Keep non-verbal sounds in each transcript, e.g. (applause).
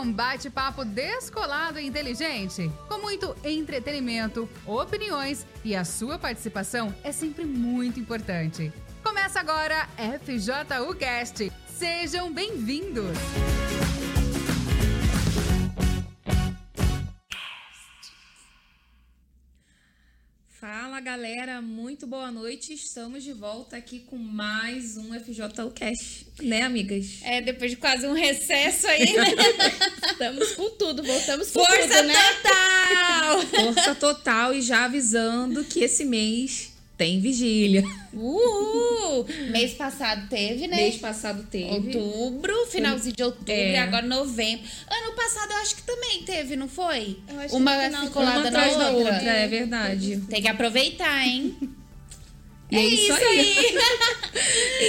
um bate-papo descolado e inteligente, com muito entretenimento, opiniões e a sua participação é sempre muito importante. Começa agora FJU Cast. Sejam bem-vindos! Fala galera, muito boa noite. Estamos de volta aqui com mais um FJU Cash, né, amigas? É, depois de quase um recesso aí, né? (laughs) Estamos com tudo, voltamos com Força tudo, né? total! Força total e já avisando que esse mês tem vigília. Uhul! Mês passado teve, né? Mês passado teve. Outubro, finalzinho de outubro É. e agora novembro. Ano passado eu acho que também teve, não foi? Eu acho Uma que ficou ano colada Uma na atrás da outra. outra, é verdade. Tem que aproveitar, hein? (laughs) E é isso aí. (laughs)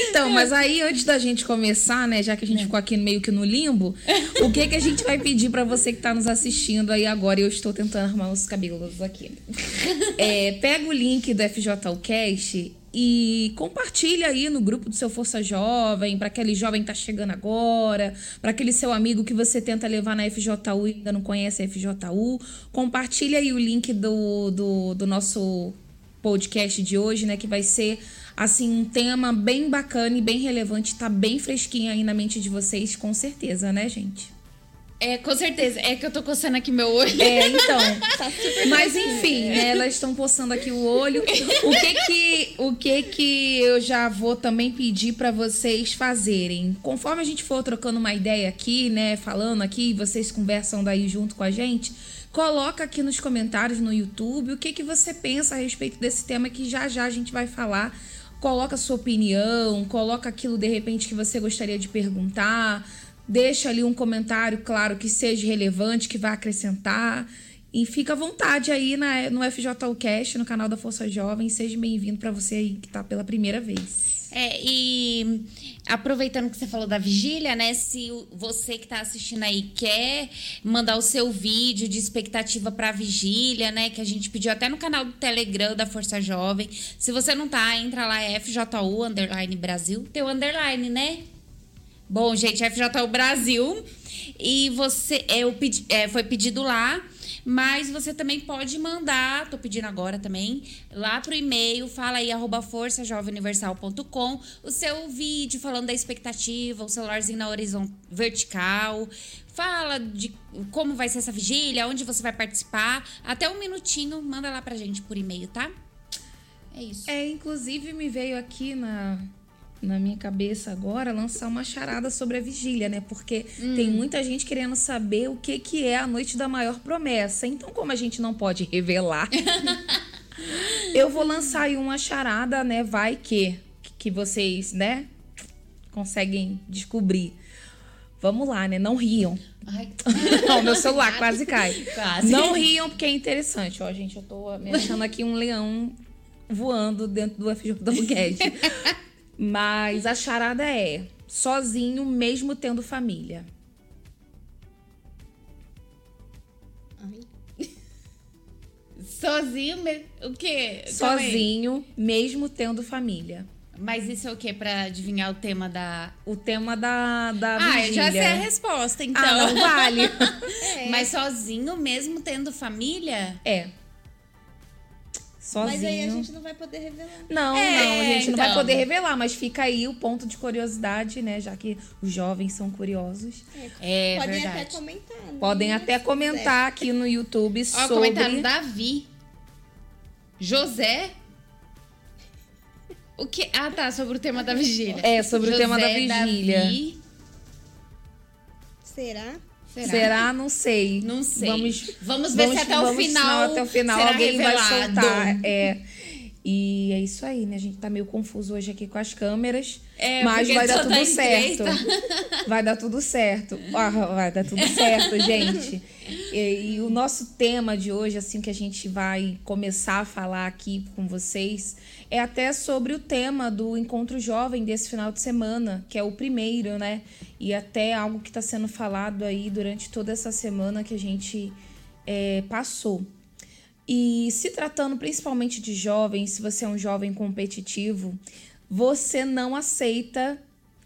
Então, mas aí antes da gente começar, né, já que a gente ficou aqui meio que no limbo, o que que a gente vai pedir pra você que tá nos assistindo aí agora? Eu estou tentando arrumar os cabelos aqui. (laughs) É, pega o link do FJUcast e compartilha aí no grupo do seu Força Jovem, pra aquele jovem que tá chegando agora, pra aquele seu amigo que você tenta levar na FJU e ainda não conhece a FJU. Compartilha aí o link do, do, do nosso podcast de hoje, né? Que vai ser, assim, um tema bem bacana e bem relevante. Tá bem fresquinho aí na mente de vocês, com certeza, né, gente? É, com certeza. É que eu tô coçando aqui meu olho. É, então. (laughs) Tá super Mas enfim, né, elas estão postando aqui o olho. O que que, o que que eu já vou também pedir pra vocês fazerem? Conforme a gente for trocando uma ideia aqui, né, falando aqui, vocês conversam daí junto com a gente, coloca aqui nos comentários no YouTube o que que você pensa a respeito desse tema que já já a gente vai falar. Coloca sua opinião, coloca aquilo de repente que você gostaria de perguntar. Deixa ali um comentário, claro, que seja relevante, que vai acrescentar. E fica à vontade aí na, no FJUcast, no canal da Força Jovem. Seja bem-vindo para você aí que tá pela primeira vez. É, e aproveitando que você falou da vigília, né? Se você que tá assistindo aí quer mandar o seu vídeo de expectativa pra vigília, né? Que a gente pediu até no canal do Telegram da Força Jovem. Se você não tá, entra lá, é FJU Underline Brasil. Tem o underline, né? Bom, gente, FJU Brasil. E você é, o pedi- é, foi pedido lá. Mas você também pode mandar, tô pedindo agora também, lá pro e-mail, fala aí, arroba forçajovemuniversal.com, o seu vídeo falando da expectativa, o celularzinho na horizontal vertical, fala de como vai ser essa vigília, onde você vai participar, até um minutinho, manda lá pra gente por e-mail, tá? É isso. É, inclusive me veio aqui na, na minha cabeça agora lançar uma charada sobre a vigília, né? Porque tem muita gente querendo saber o que, que é a noite da maior promessa. Então, como a gente não pode revelar, (laughs) eu vou lançar aí uma charada, né? Vai que, que vocês, né, conseguem descobrir. Vamos lá, né? Não riam. Ai, (laughs) Não, meu celular quase cai. Quase. Não riam porque é interessante. Ó, gente, eu tô me achando aqui um leão voando dentro do FJ do Guedes. (laughs) Mas a charada é sozinho mesmo tendo família. sozinho, mesmo? o quê? Sozinho mesmo tendo família. Mas isso é o quê? Pra adivinhar o tema da... O tema da, da Ah, vigília. já sei a resposta, então. Ah, não vale. (laughs) Mas sozinho mesmo tendo família? é. Sozinho. Mas aí a gente não vai poder revelar. Não, É, não, a gente não vai então. poder revelar, mas fica aí o ponto de curiosidade, né? Já que os jovens são curiosos. É Podem verdade. até comentar. né? Podem até comentar aqui no YouTube Ó, sobre. comentário Davi. José. O que? Ah, tá, sobre o tema da vigília. É, sobre o tema da José, vigília. Davi. Será? Será? Será? Não sei. Não sei. Vamos, Vamos ver se até o vamos, final senão até o final alguém vai revelado. soltar. É. E é isso aí, né? A gente tá meio confuso hoje aqui com as câmeras. É, mas porque vai dar tudo tá certo. tá? Vai dar tudo certo. Ah, vai dar tudo certo, (laughs) gente. E, e o nosso tema de hoje, assim, que a gente vai começar a falar aqui com vocês, é até sobre o tema do encontro jovem desse final de semana, que é o primeiro, né? E até algo que está sendo falado aí durante toda essa semana que a gente é, passou. E se tratando principalmente de jovens, se você é um jovem competitivo, você não aceita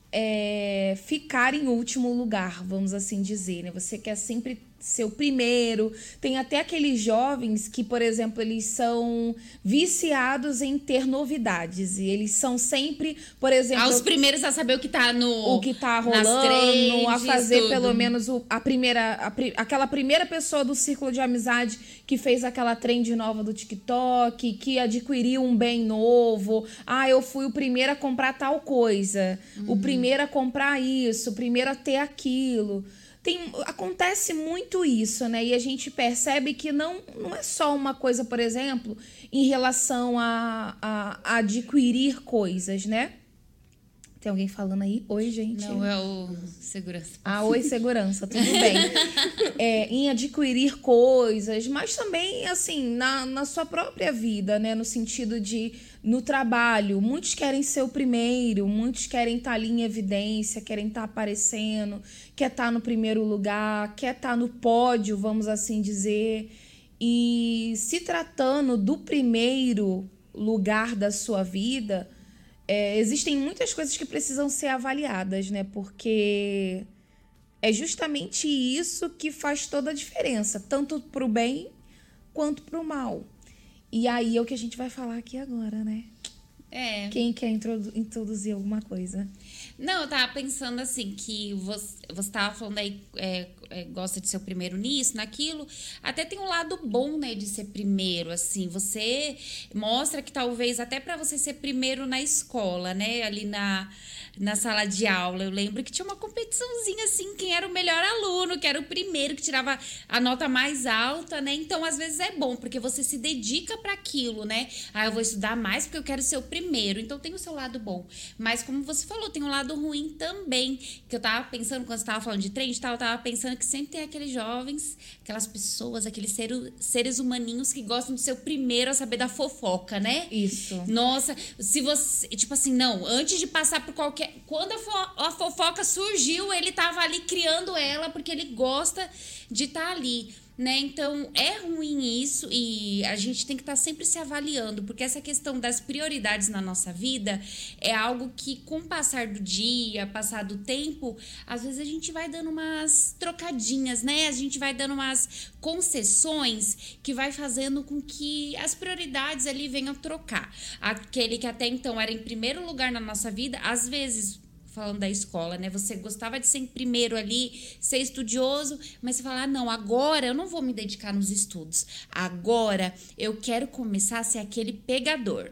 é, ficar em último lugar, vamos assim dizer, né? Você quer sempre ser o primeiro. Tem até aqueles jovens que, por exemplo, eles são viciados em ter novidades. E eles são sempre, por exemplo. Aos primeiros a saber o que tá no. O que tá rolando, trends, a fazer tudo. pelo menos o- a primeira. a aquela primeira pessoa do círculo de amizade que fez aquela trend nova do TikTok, que adquiriu um bem novo. Ah, eu fui o primeiro a comprar tal coisa. O primeiro a comprar isso, o primeiro a ter aquilo. Tem, acontece muito isso, né? E a gente percebe que não, não é só uma coisa, por exemplo, em relação a, a, a adquirir coisas, né? Tem alguém falando aí? Oi, gente. Não, é o segurança. Ah, oi, segurança, tudo bem. É, em adquirir coisas, mas também, assim, na, na sua própria vida, né? No sentido de, no trabalho, muitos querem ser o primeiro, muitos querem estar ali em evidência, querem estar aparecendo, quer estar no primeiro lugar, quer estar no pódio, vamos assim dizer. E se tratando do primeiro lugar da sua vida, é, existem muitas coisas que precisam ser avaliadas, né? Porque é justamente isso que faz toda a diferença, tanto pro bem quanto pro mal. E aí é o que a gente vai falar aqui agora, né? É. Quem quer introdu- introduzir alguma coisa? Não, eu tava pensando assim, que você, você tava falando aí, é, é, gosta de ser o primeiro nisso, naquilo. Até tem um lado bom, né, de ser primeiro, assim. Você mostra que talvez até para você ser primeiro na escola, né, ali na, na sala de aula. Eu lembro que tinha uma competiçãozinha, assim, quem era o melhor aluno, que era o primeiro, que tirava a nota mais alta, né? Então, às vezes é bom, porque você se dedica para aquilo, né? Ah, eu vou estudar mais porque eu quero ser o primeiro. Então, tem o seu lado bom. Mas, como você falou, tem um lado ruim também. Que eu tava pensando, quando você tava falando de trend e tal, eu tava pensando que sempre tem aqueles jovens, aquelas pessoas, aqueles seres, seres humaninhos que gostam de ser o primeiro a saber da fofoca, né? Isso. Nossa, se você. Tipo assim, não, antes de passar por qualquer. Quando a, fo- a fofoca surgiu, ele tava ali criando ela porque ele gosta de estar ali. Né? Então é ruim isso e a gente tem que estar sempre se avaliando, porque essa questão das prioridades na nossa vida é algo que, com o passar do dia, passar do tempo, às vezes a gente vai dando umas trocadinhas, né? A gente vai dando umas concessões que vai fazendo com que as prioridades ali venham trocar. Aquele que até então era em primeiro lugar na nossa vida, às vezes falando da escola, né? Você gostava de ser em primeiro ali, ser estudioso, mas você fala: ah, não, agora eu não vou me dedicar nos estudos. Agora eu quero começar a ser aquele pegador.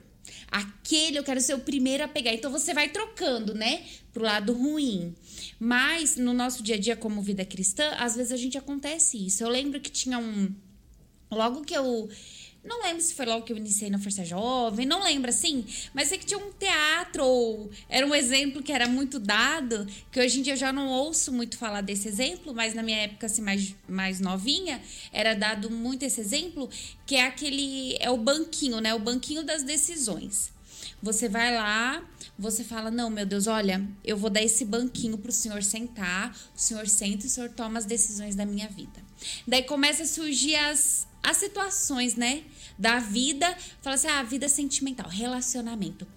Aquele eu quero ser o primeiro a pegar. Então você vai trocando, né? Pro lado ruim. Mas no nosso dia a dia, como vida cristã, às vezes a gente acontece isso. Eu lembro que tinha um. Logo que eu. Não lembro se foi logo que eu iniciei na Força Jovem, não lembro assim, mas sei que tinha um teatro, ou era um exemplo que era muito dado, que hoje em dia eu já não ouço muito falar desse exemplo, mas na minha época, assim, mais, mais novinha, era dado muito esse exemplo, que é aquele, é o banquinho, né, o banquinho das decisões. Você vai lá, você fala: Não, meu Deus, olha, eu vou dar esse banquinho pro senhor sentar, o senhor senta e o senhor toma as decisões da minha vida. Daí começa a surgir as, as situações, né? Da vida, fala assim: ah, vida sentimental, relacionamento.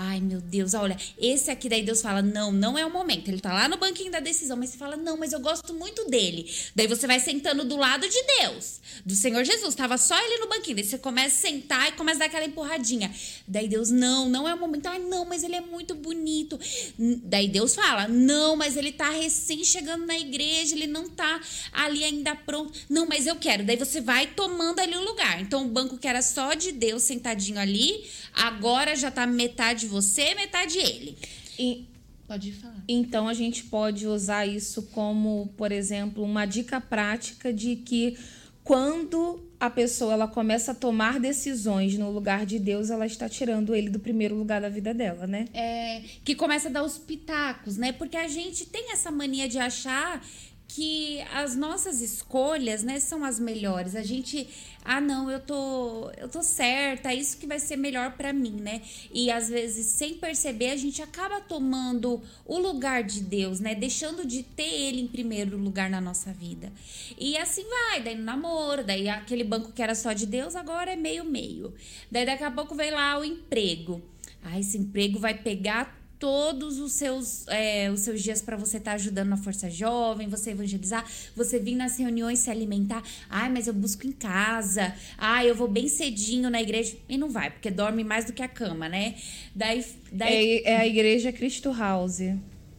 Ai, meu Deus, olha, esse aqui daí Deus fala: não, não é o momento. Ele tá lá no banquinho da decisão, mas você fala: não, mas eu gosto muito dele. Daí você vai sentando do lado de Deus, do Senhor Jesus. Tava só ele no banquinho. Daí você começa a sentar e começa a dar aquela empurradinha. Daí Deus: não, não é o momento. Ai, não, mas ele é muito bonito. Daí Deus fala: não, mas ele tá recém chegando na igreja, ele não tá ali ainda pronto. Não, mas eu quero. Daí você vai tomando ali o lugar. Então o banco que era só de Deus sentadinho ali, agora já tá metade você, metade ele. E, Pode falar. Então a gente pode usar isso como, por exemplo, uma dica prática de que quando a pessoa ela começa a tomar decisões no lugar de Deus, ela está tirando ele do primeiro lugar da vida dela, né? É, que começa a dar os pitacos, né? Porque a gente tem essa mania de achar que as nossas escolhas, né, são as melhores. A gente, ah, não, eu tô, eu tô certa, isso que vai ser melhor pra mim, né? E às vezes, sem perceber, a gente acaba tomando o lugar de Deus, né? Deixando de ter ele em primeiro lugar na nossa vida. E assim vai, daí no namoro, daí aquele banco que era só de Deus, agora é meio meio. Daí daqui a pouco vem lá o emprego. Ah, esse emprego vai pegar todos os seus, é, os seus dias para você estar tá ajudando na Força Jovem, você evangelizar, você vir nas reuniões se alimentar. Ai, mas eu busco em casa. Ai, eu vou bem cedinho na igreja. E não vai, porque dorme mais do que a cama, né? Daí. daí... É, é a igreja Cristo House.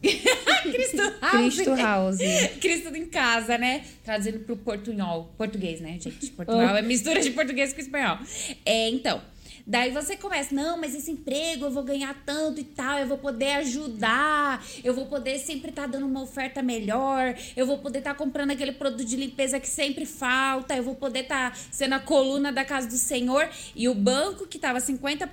(laughs) Cristo House. Cristo House. Cristo em casa, né? Traduzindo pro portunhol. Português, né, gente? (laughs) Portugal é mistura de português com espanhol. É, então. Daí você começa, não, mas esse emprego eu vou ganhar tanto e tal, eu vou poder ajudar, eu vou poder sempre estar tá dando uma oferta melhor, eu vou poder estar tá comprando aquele produto de limpeza que sempre falta, eu vou poder estar tá sendo a coluna da casa do Senhor. E o banco que estava 50%,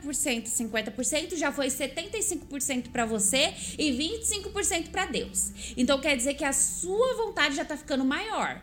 50% já foi 75% para você e 25% para Deus. Então quer dizer que a sua vontade já está ficando maior.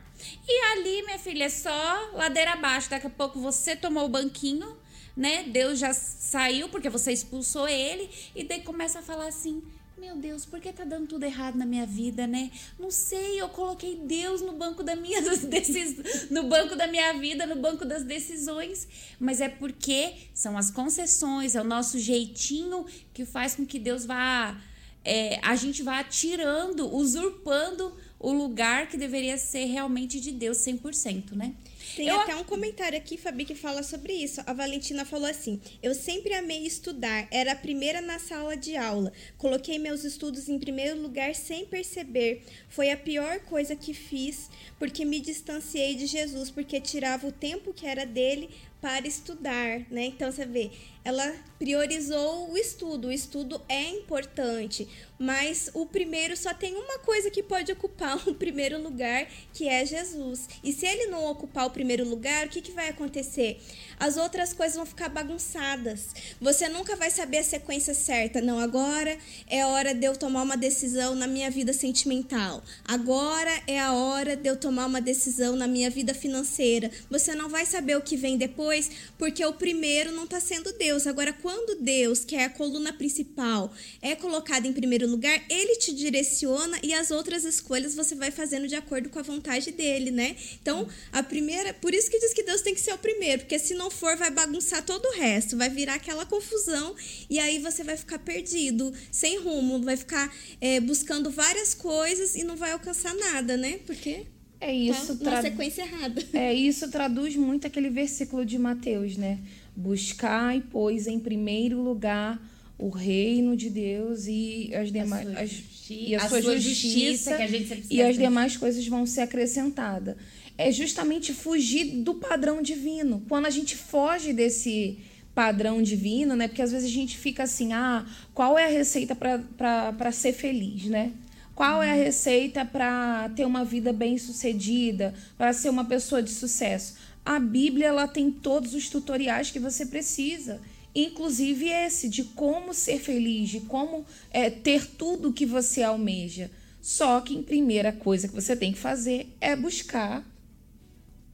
E ali, minha filha, é só ladeira abaixo. Daqui a pouco você tomou o banquinho né? Deus já saiu porque você expulsou ele e daí começa a falar assim: meu Deus, por que tá dando tudo errado na minha vida, né? Não sei, eu coloquei Deus no banco da minha (laughs) decis... no banco da minha vida, no banco das decisões, mas é porque são as concessões, é o nosso jeitinho que faz com que Deus vá é, a gente vá tirando, usurpando o lugar que deveria ser realmente de Deus 100%, né? Tem eu... até um comentário aqui, Fabi, que fala sobre isso. A Valentina falou assim: Eu sempre amei estudar, era a primeira na sala de aula. Coloquei meus estudos em primeiro lugar sem perceber. Foi a pior coisa que fiz, porque me distanciei de Jesus, porque tirava o tempo que era dele para estudar, né? Então você vê, ela priorizou o estudo. O estudo é importante, mas o primeiro só tem uma coisa que pode ocupar (laughs) o primeiro lugar, que é Jesus. E se ele não ocupar o primeiro lugar, o que, que vai acontecer? As outras coisas vão ficar bagunçadas. Você nunca vai saber a sequência certa. Não, agora é hora de eu tomar uma decisão na minha vida sentimental. Agora é a hora de eu tomar uma decisão na minha vida financeira. Você não vai saber o que vem depois, porque o primeiro não está sendo Deus. Agora, quando Deus, que é a coluna principal, é colocado em primeiro lugar, ele te direciona e as outras escolhas você vai fazendo de acordo com a vontade dele, né? Então, a primeira, por isso que diz que Deus tem que ser o primeiro, porque se não for, vai bagunçar todo o resto, vai virar aquela confusão e aí você vai ficar perdido, sem rumo, vai ficar é, buscando várias coisas e não vai alcançar nada, né? Porque é isso, tá sequência errada. É isso traduz muito aquele versículo de Mateus, né? Buscai, pois, em primeiro lugar o reino de Deus e as demais a, e a, a sua, sua justiça, justiça e as demais coisas vão ser acrescentadas. É justamente fugir do padrão divino. Quando a gente foge desse padrão divino, né? Porque às vezes a gente fica assim, ah, qual é a receita para ser feliz, né? Qual é a receita para ter uma vida bem sucedida, para ser uma pessoa de sucesso? A Bíblia ela tem todos os tutoriais que você precisa, inclusive esse de como ser feliz, de como é, ter tudo que você almeja. Só que a primeira coisa que você tem que fazer é buscar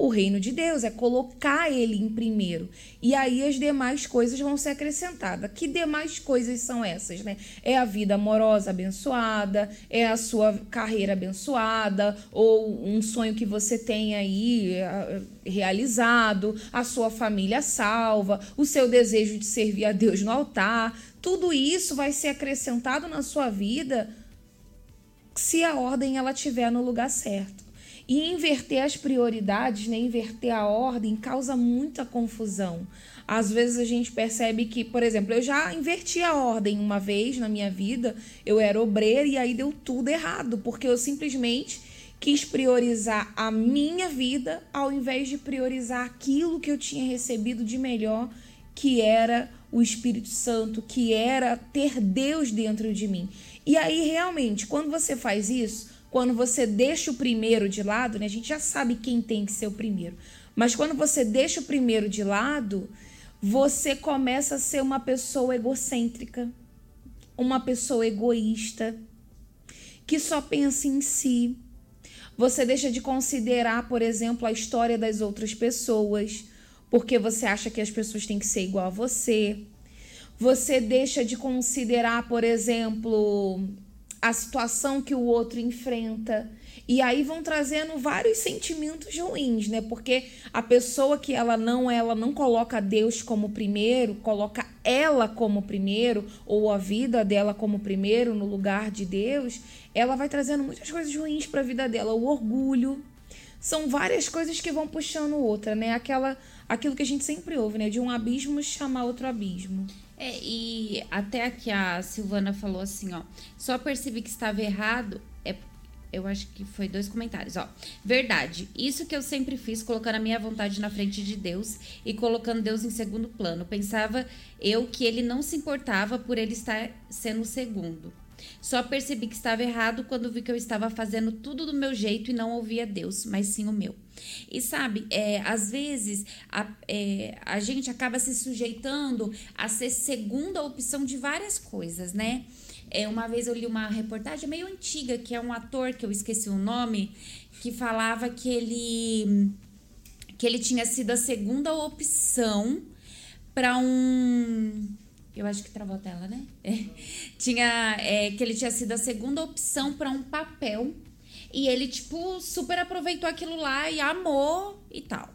o reino de Deus, é colocar ele em primeiro. E aí as demais coisas vão ser acrescentadas. Que demais coisas são essas, né? É a vida amorosa abençoada, é a sua carreira abençoada, ou um sonho que você tem aí é, realizado, a sua família salva, o seu desejo de servir a Deus no altar. Tudo isso vai ser acrescentado na sua vida se a ordem ela estiver no lugar certo. E inverter as prioridades, né, inverter a ordem, causa muita confusão. Às vezes a gente percebe que, por exemplo, eu já inverti a ordem uma vez na minha vida, eu era obreira e aí deu tudo errado, porque eu simplesmente quis priorizar a minha vida ao invés de priorizar aquilo que eu tinha recebido de melhor, que era o Espírito Santo, que era ter Deus dentro de mim. E aí, realmente, quando você faz isso, quando você deixa o primeiro de lado, né? A gente já sabe quem tem que ser o primeiro. Mas quando você deixa o primeiro de lado, você começa a ser uma pessoa egocêntrica, uma pessoa egoísta, que só pensa em si. Você deixa de considerar, por exemplo, a história das outras pessoas, porque você acha que as pessoas têm que ser igual a você. Você deixa de considerar, por exemplo, a situação que o outro enfrenta. E aí vão trazendo vários sentimentos ruins, né? Porque a pessoa que ela não ela não coloca Deus como primeiro, coloca ela como primeiro, ou a vida dela como primeiro no lugar de Deus, ela vai trazendo muitas coisas ruins para a vida dela. O orgulho. São várias coisas que vão puxando outra, né? Aquela, aquilo que a gente sempre ouve, né? De um abismo chamar outro abismo. É, e até aqui a Silvana falou assim, ó. Só percebi que estava errado. É, eu acho que foi dois comentários, ó. Verdade. Isso que eu sempre fiz, colocando a minha vontade na frente de Deus e colocando Deus em segundo plano. Pensava eu que ele não se importava por ele estar sendo o segundo. Só percebi que estava errado quando vi que eu estava fazendo tudo do meu jeito e não ouvia Deus, mas sim o meu. E sabe, é, às vezes a, é, a gente acaba se sujeitando a ser segunda opção de várias coisas, né? É, uma vez eu li uma reportagem meio antiga, que é um ator que eu esqueci o nome, que falava que ele que ele tinha sido a segunda opção para um eu acho que travou a tela, né? É. (laughs) Tinha é, que ele tinha sido a segunda opção para um papel e ele tipo super aproveitou aquilo lá e amou e tal.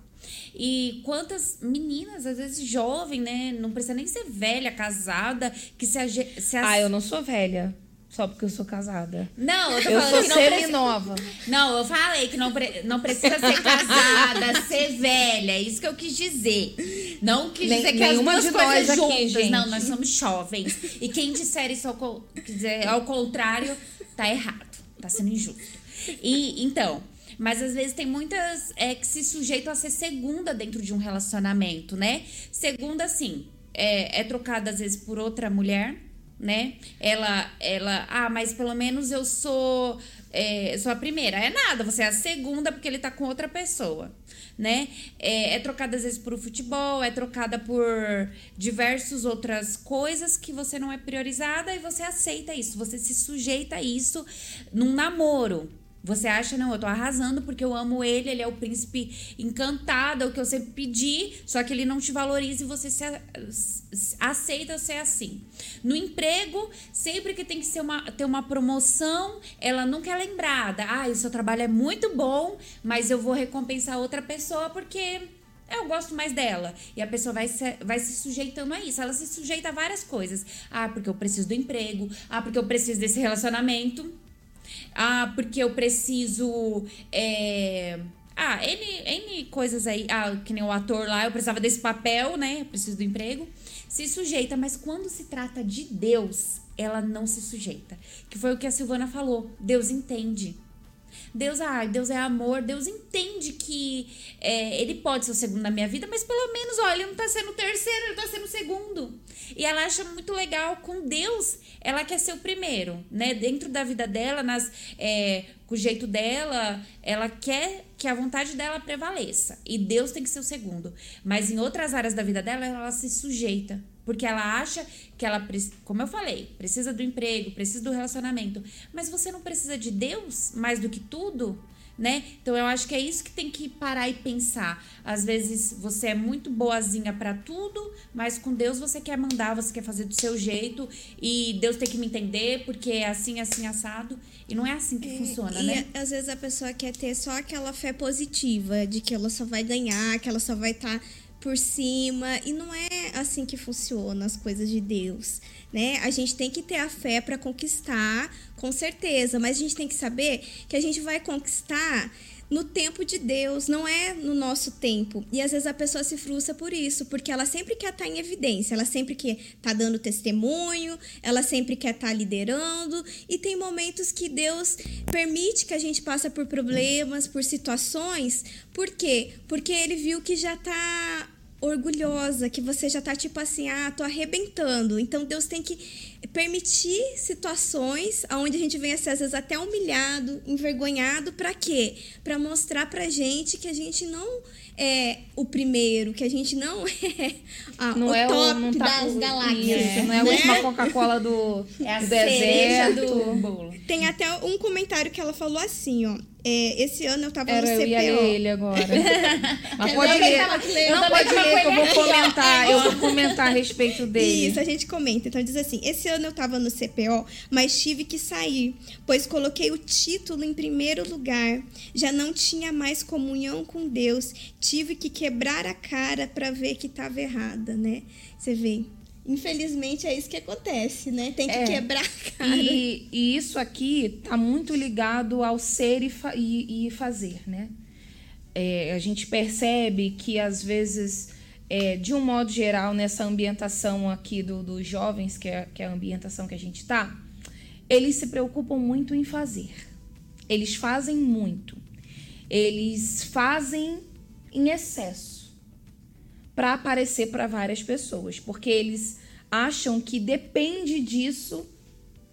E quantas meninas, às vezes jovem, né? Não precisa nem ser velha, casada, que se, se Ah, eu não sou velha. Só porque eu sou casada. Não, eu tô eu falando sou que não semi-nova. Não, eu falei que não, pre... não precisa ser casada, (laughs) ser velha. É isso que eu quis dizer. Não quis Nem- dizer que as nenhuma duas de coisas nós aqui, juntas. gente. Não, nós somos jovens. E quem disser isso ao, co- quiser, ao contrário, tá errado. Tá sendo injusto. E então. Mas às vezes tem muitas é, que se sujeitam a ser segunda dentro de um relacionamento, né? Segunda, assim, é, é trocada às vezes por outra mulher, né? Ela, ela, ah, mas pelo menos eu sou, é, sou a primeira. É nada, você é a segunda porque ele tá com outra pessoa, né? É, é trocada às vezes por futebol, é trocada por diversas outras coisas que você não é priorizada e você aceita isso, você se sujeita a isso num namoro. Você acha, não, eu tô arrasando porque eu amo ele, ele é o príncipe encantado, é o que eu sempre pedi, só que ele não te valoriza e você se, aceita ser assim. No emprego, sempre que tem que ser uma, ter uma promoção, ela nunca é lembrada. Ah, o seu trabalho é muito bom, mas eu vou recompensar outra pessoa porque eu gosto mais dela. E a pessoa vai se, vai se sujeitando a isso. Ela se sujeita a várias coisas. Ah, porque eu preciso do emprego. Ah, porque eu preciso desse relacionamento. Ah, porque eu preciso. é, Ah, N, N coisas aí. Ah, que nem o ator lá, eu precisava desse papel, né? Eu preciso do emprego. Se sujeita, mas quando se trata de Deus, ela não se sujeita. Que foi o que a Silvana falou. Deus entende. Deus, ah, Deus é amor, Deus entende que é, ele pode ser o segundo na minha vida, mas pelo menos, ó, ele não tá sendo o terceiro, ele tá sendo o segundo. E ela acha muito legal com Deus, ela quer ser o primeiro, né? Dentro da vida dela, nas, é, com o jeito dela, ela quer que a vontade dela prevaleça. E Deus tem que ser o segundo. Mas em outras áreas da vida dela, ela se sujeita. Porque ela acha que ela, como eu falei, precisa do emprego, precisa do relacionamento. Mas você não precisa de Deus mais do que tudo, né? Então eu acho que é isso que tem que parar e pensar. Às vezes você é muito boazinha pra tudo, mas com Deus você quer mandar, você quer fazer do seu jeito e Deus tem que me entender porque é assim, assim, assado. E não é assim que funciona, e né? às vezes a pessoa quer ter só aquela fé positiva de que ela só vai ganhar, que ela só vai estar por cima e não é assim que funciona as coisas de Deus, né? A gente tem que ter a fé para conquistar, com certeza, mas a gente tem que saber que a gente vai conquistar no tempo de Deus, não é no nosso tempo. E às vezes a pessoa se frustra por isso, porque ela sempre quer estar em evidência, ela sempre quer estar dando testemunho, ela sempre quer estar liderando, e tem momentos que Deus permite que a gente passe por problemas, por situações. Por quê? Porque ele viu que já tá orgulhosa, que você já tá tipo assim, ah, tô arrebentando. Então Deus tem que permitir situações onde a gente venha ser às vezes até humilhado, envergonhado, para quê? Para mostrar pra gente que a gente não é o primeiro, que a gente não (laughs) é a, Não o é top o, não tá, das galáxias. Isso, não é a né? última Coca-Cola do, (laughs) É do deserto. do bolo. Tem até um comentário que ela falou assim, ó. É, esse ano eu tava Era no eu CPO. ia ler ele agora. (laughs) Mas Eu pode ler. Não Eu pode ler que eu vou comentar. Eu vou comentar a respeito (laughs) dele. Isso, a gente comenta. Então diz assim: esse ano eu tava no CPO, mas tive que sair, pois coloquei o título em primeiro lugar. Já não tinha mais comunhão com Deus. Tive que quebrar a cara para ver que tava errada, né? Você vê. Infelizmente é isso que acontece, né? Tem que é, quebrar a cara. E, e, isso aqui tá muito ligado ao ser e, fa e, e fazer, né? É, a gente percebe que às vezes, é, de um modo geral, nessa ambientação aqui do, dos jovens, que é, que é a ambientação que a gente tá, eles se preocupam muito em fazer. Eles fazem muito. Eles fazem em excesso para aparecer para várias pessoas, porque eles acham que depende disso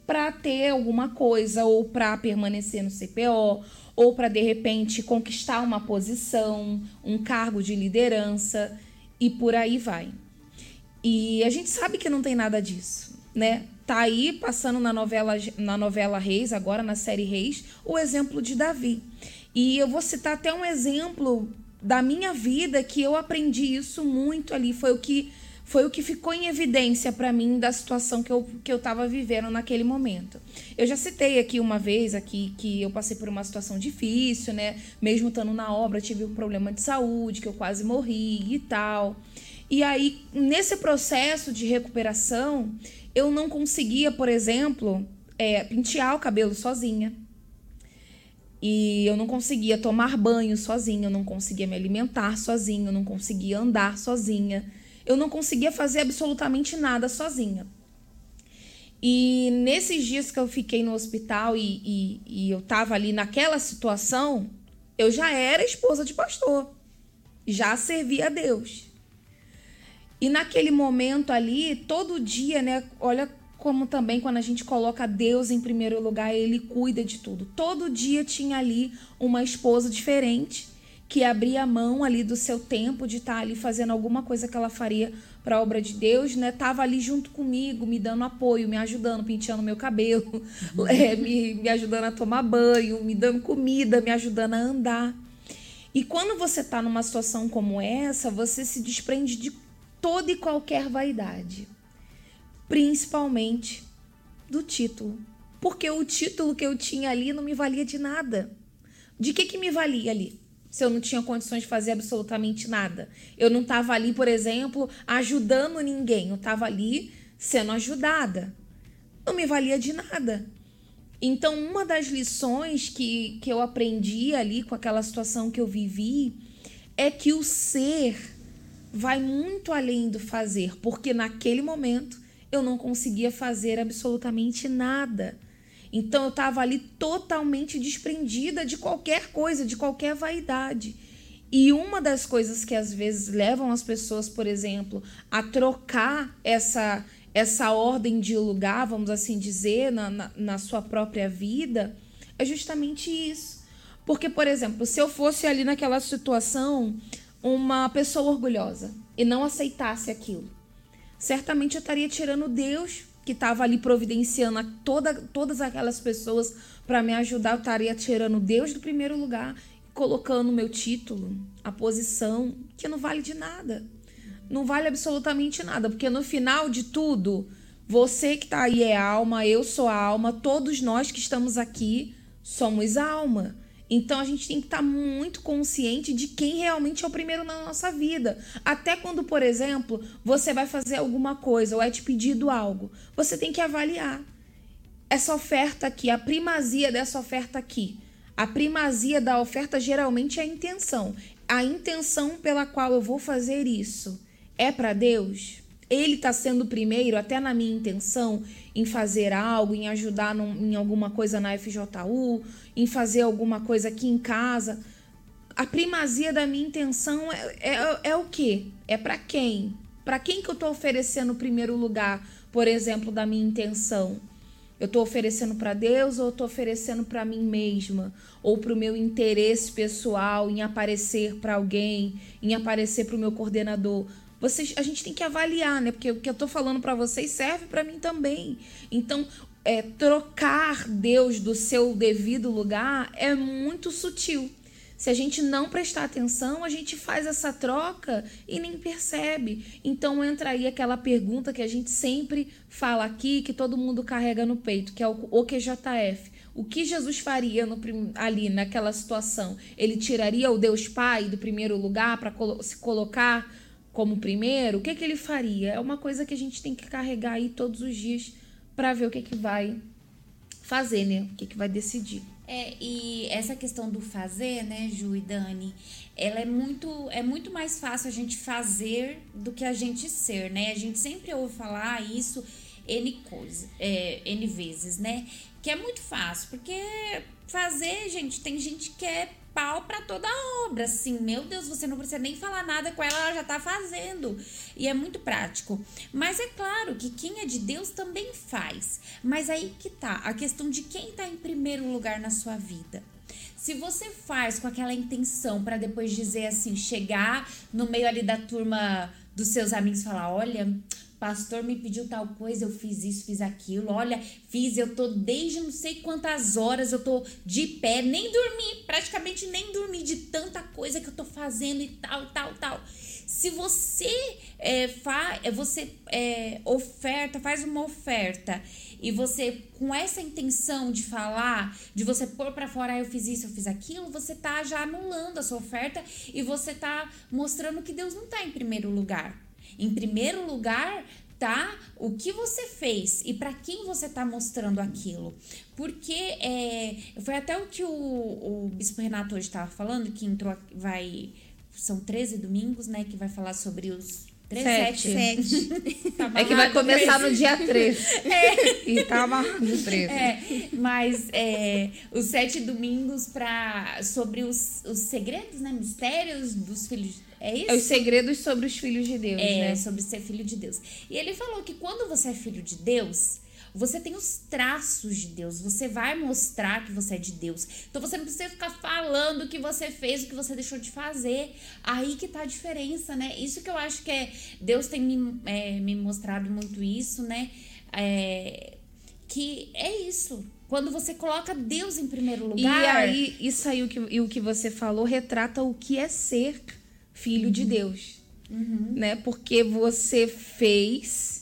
para ter alguma coisa ou para permanecer no CPO ou para de repente conquistar uma posição, um cargo de liderança e por aí vai. E a gente sabe que não tem nada disso, né? Tá aí passando na novela na novela Reis, agora na série Reis, o exemplo de Davi. E eu vou citar até um exemplo da minha vida que eu aprendi isso muito ali. Foi o que foi o que ficou em evidência para mim da situação que eu, que eu tava vivendo naquele momento. Eu já citei aqui uma vez aqui que eu passei por uma situação difícil, né? Mesmo estando na obra, tive um problema de saúde, que eu quase morri e tal. E aí, nesse processo de recuperação, eu não conseguia, por exemplo, é, pentear o cabelo sozinha. E eu não conseguia tomar banho sozinha, eu não conseguia me alimentar sozinha, eu não conseguia andar sozinha, eu não conseguia fazer absolutamente nada sozinha. E nesses dias que eu fiquei no hospital e, e, e eu tava ali naquela situação, eu já era esposa de pastor, já servia a Deus. E naquele momento ali, todo dia, né? Olha como também quando a gente coloca Deus em primeiro lugar, ele cuida de tudo. Todo dia tinha ali uma esposa diferente que abria a mão ali do seu tempo de estar ali fazendo alguma coisa que ela faria para a obra de Deus, né? Tava ali junto comigo, me dando apoio, me ajudando, penteando meu cabelo, (laughs) é, me, me ajudando a tomar banho, me dando comida, me ajudando a andar. E quando você tá numa situação como essa, você se desprende de toda e qualquer vaidade principalmente do título. Porque o título que eu tinha ali não me valia de nada. De que, que me valia ali? Se eu não tinha condições de fazer absolutamente nada. Eu não estava ali, por exemplo, ajudando ninguém. Eu estava ali sendo ajudada. Não me valia de nada. Então, uma das lições que, que eu aprendi ali com aquela situação que eu vivi é que o ser vai muito além do fazer, porque naquele momento eu não conseguia fazer absolutamente nada. Então eu estava ali totalmente desprendida de qualquer coisa, de qualquer vaidade. E uma das coisas que às vezes levam as pessoas, por exemplo, a trocar essa essa ordem de lugar, vamos assim dizer, na, na, na sua própria vida, é justamente isso. Porque, por exemplo, se eu fosse ali naquela situação uma pessoa orgulhosa e não aceitasse aquilo, certamente eu estaria tirando Deus que estava ali providenciando a toda, todas aquelas pessoas para me ajudar. Eu estaria tirando Deus do primeiro lugar colocando o meu título, a posição, que não vale de nada. Não vale absolutamente nada, porque no final de tudo, você que está aí é alma, eu sou alma, todos nós que estamos aqui somos alma. Então a gente tem que estar tá muito consciente de quem realmente é o primeiro na nossa vida. Até quando, por exemplo, você vai fazer alguma coisa ou é te pedido algo, você tem que avaliar essa oferta aqui, a primazia dessa oferta aqui. A primazia da oferta geralmente é a intenção. A intenção pela qual eu vou fazer isso é para Deus? Ele está sendo o primeiro, até na minha intenção, em fazer algo, em ajudar num, em alguma coisa na FJU, em fazer alguma coisa aqui em casa. A primazia da minha intenção é, é, é o quê? É para quem? Para quem que eu estou oferecendo o primeiro lugar, por exemplo, da minha intenção? Eu estou oferecendo para Deus ou estou oferecendo para mim mesma? Ou para o meu interesse pessoal em aparecer para alguém, em aparecer para o meu coordenador? Vocês, a gente tem que avaliar, né? Porque o que eu tô falando para vocês serve para mim também. Então, é, trocar Deus do seu devido lugar é muito sutil. Se a gente não prestar atenção, a gente faz essa troca e nem percebe. Então entra aí aquela pergunta que a gente sempre fala aqui, que todo mundo carrega no peito, que é o OQJF. O que Jesus faria no, ali naquela situação? Ele tiraria o Deus Pai do primeiro lugar para se colocar como primeiro, o que, que ele faria? É uma coisa que a gente tem que carregar aí todos os dias para ver o que, que vai fazer, né? O que, que vai decidir. É, e essa questão do fazer, né, Ju e Dani, ela é muito, é muito mais fácil a gente fazer do que a gente ser, né? A gente sempre ouve falar isso N, coisa, é, N vezes, né? Que é muito fácil, porque fazer, gente, tem gente que é pau para toda a obra, assim, meu Deus, você não precisa nem falar nada com ela, ela já tá fazendo. E é muito prático. Mas é claro que quem é de Deus também faz. Mas aí que tá, a questão de quem tá em primeiro lugar na sua vida. Se você faz com aquela intenção para depois dizer assim, chegar no meio ali da turma dos seus amigos e falar, olha, pastor me pediu tal coisa, eu fiz isso, fiz aquilo. Olha, fiz, eu tô desde não sei quantas horas, eu tô de pé, nem dormi, praticamente nem dormi de tanta coisa que eu tô fazendo e tal, tal, tal. Se você é, fa, é, você é, oferta, faz uma oferta e você com essa intenção de falar, de você pôr para fora, ah, eu fiz isso, eu fiz aquilo, você tá já anulando a sua oferta e você tá mostrando que Deus não tá em primeiro lugar. Em primeiro lugar, tá o que você fez e para quem você tá mostrando aquilo. Porque é, foi até o que o, o Bispo Renato hoje estava falando, que entrou, vai. São 13 domingos, né? Que vai falar sobre os 3, sete. sete. (laughs) Tá é que vai começar no dia 3. (laughs) É. E tá amarrado o 13. É, mas é, os sete domingos para sobre os, os segredos, né? Mistérios dos filhos é isso? É os segredos sobre os filhos de Deus, é, né? sobre ser filho de Deus. E ele falou que quando você é filho de Deus, você tem os traços de Deus, você vai mostrar que você é de Deus. Então você não precisa ficar falando o que você fez, o que você deixou de fazer. Aí que tá a diferença, né? Isso que eu acho que é. Deus tem me, é, me mostrado muito isso, né? É, que é isso. Quando você coloca Deus em primeiro lugar. E aí, isso aí o que, e o que você falou retrata o que é ser filho uhum. de Deus. Uhum. Né? Porque você fez,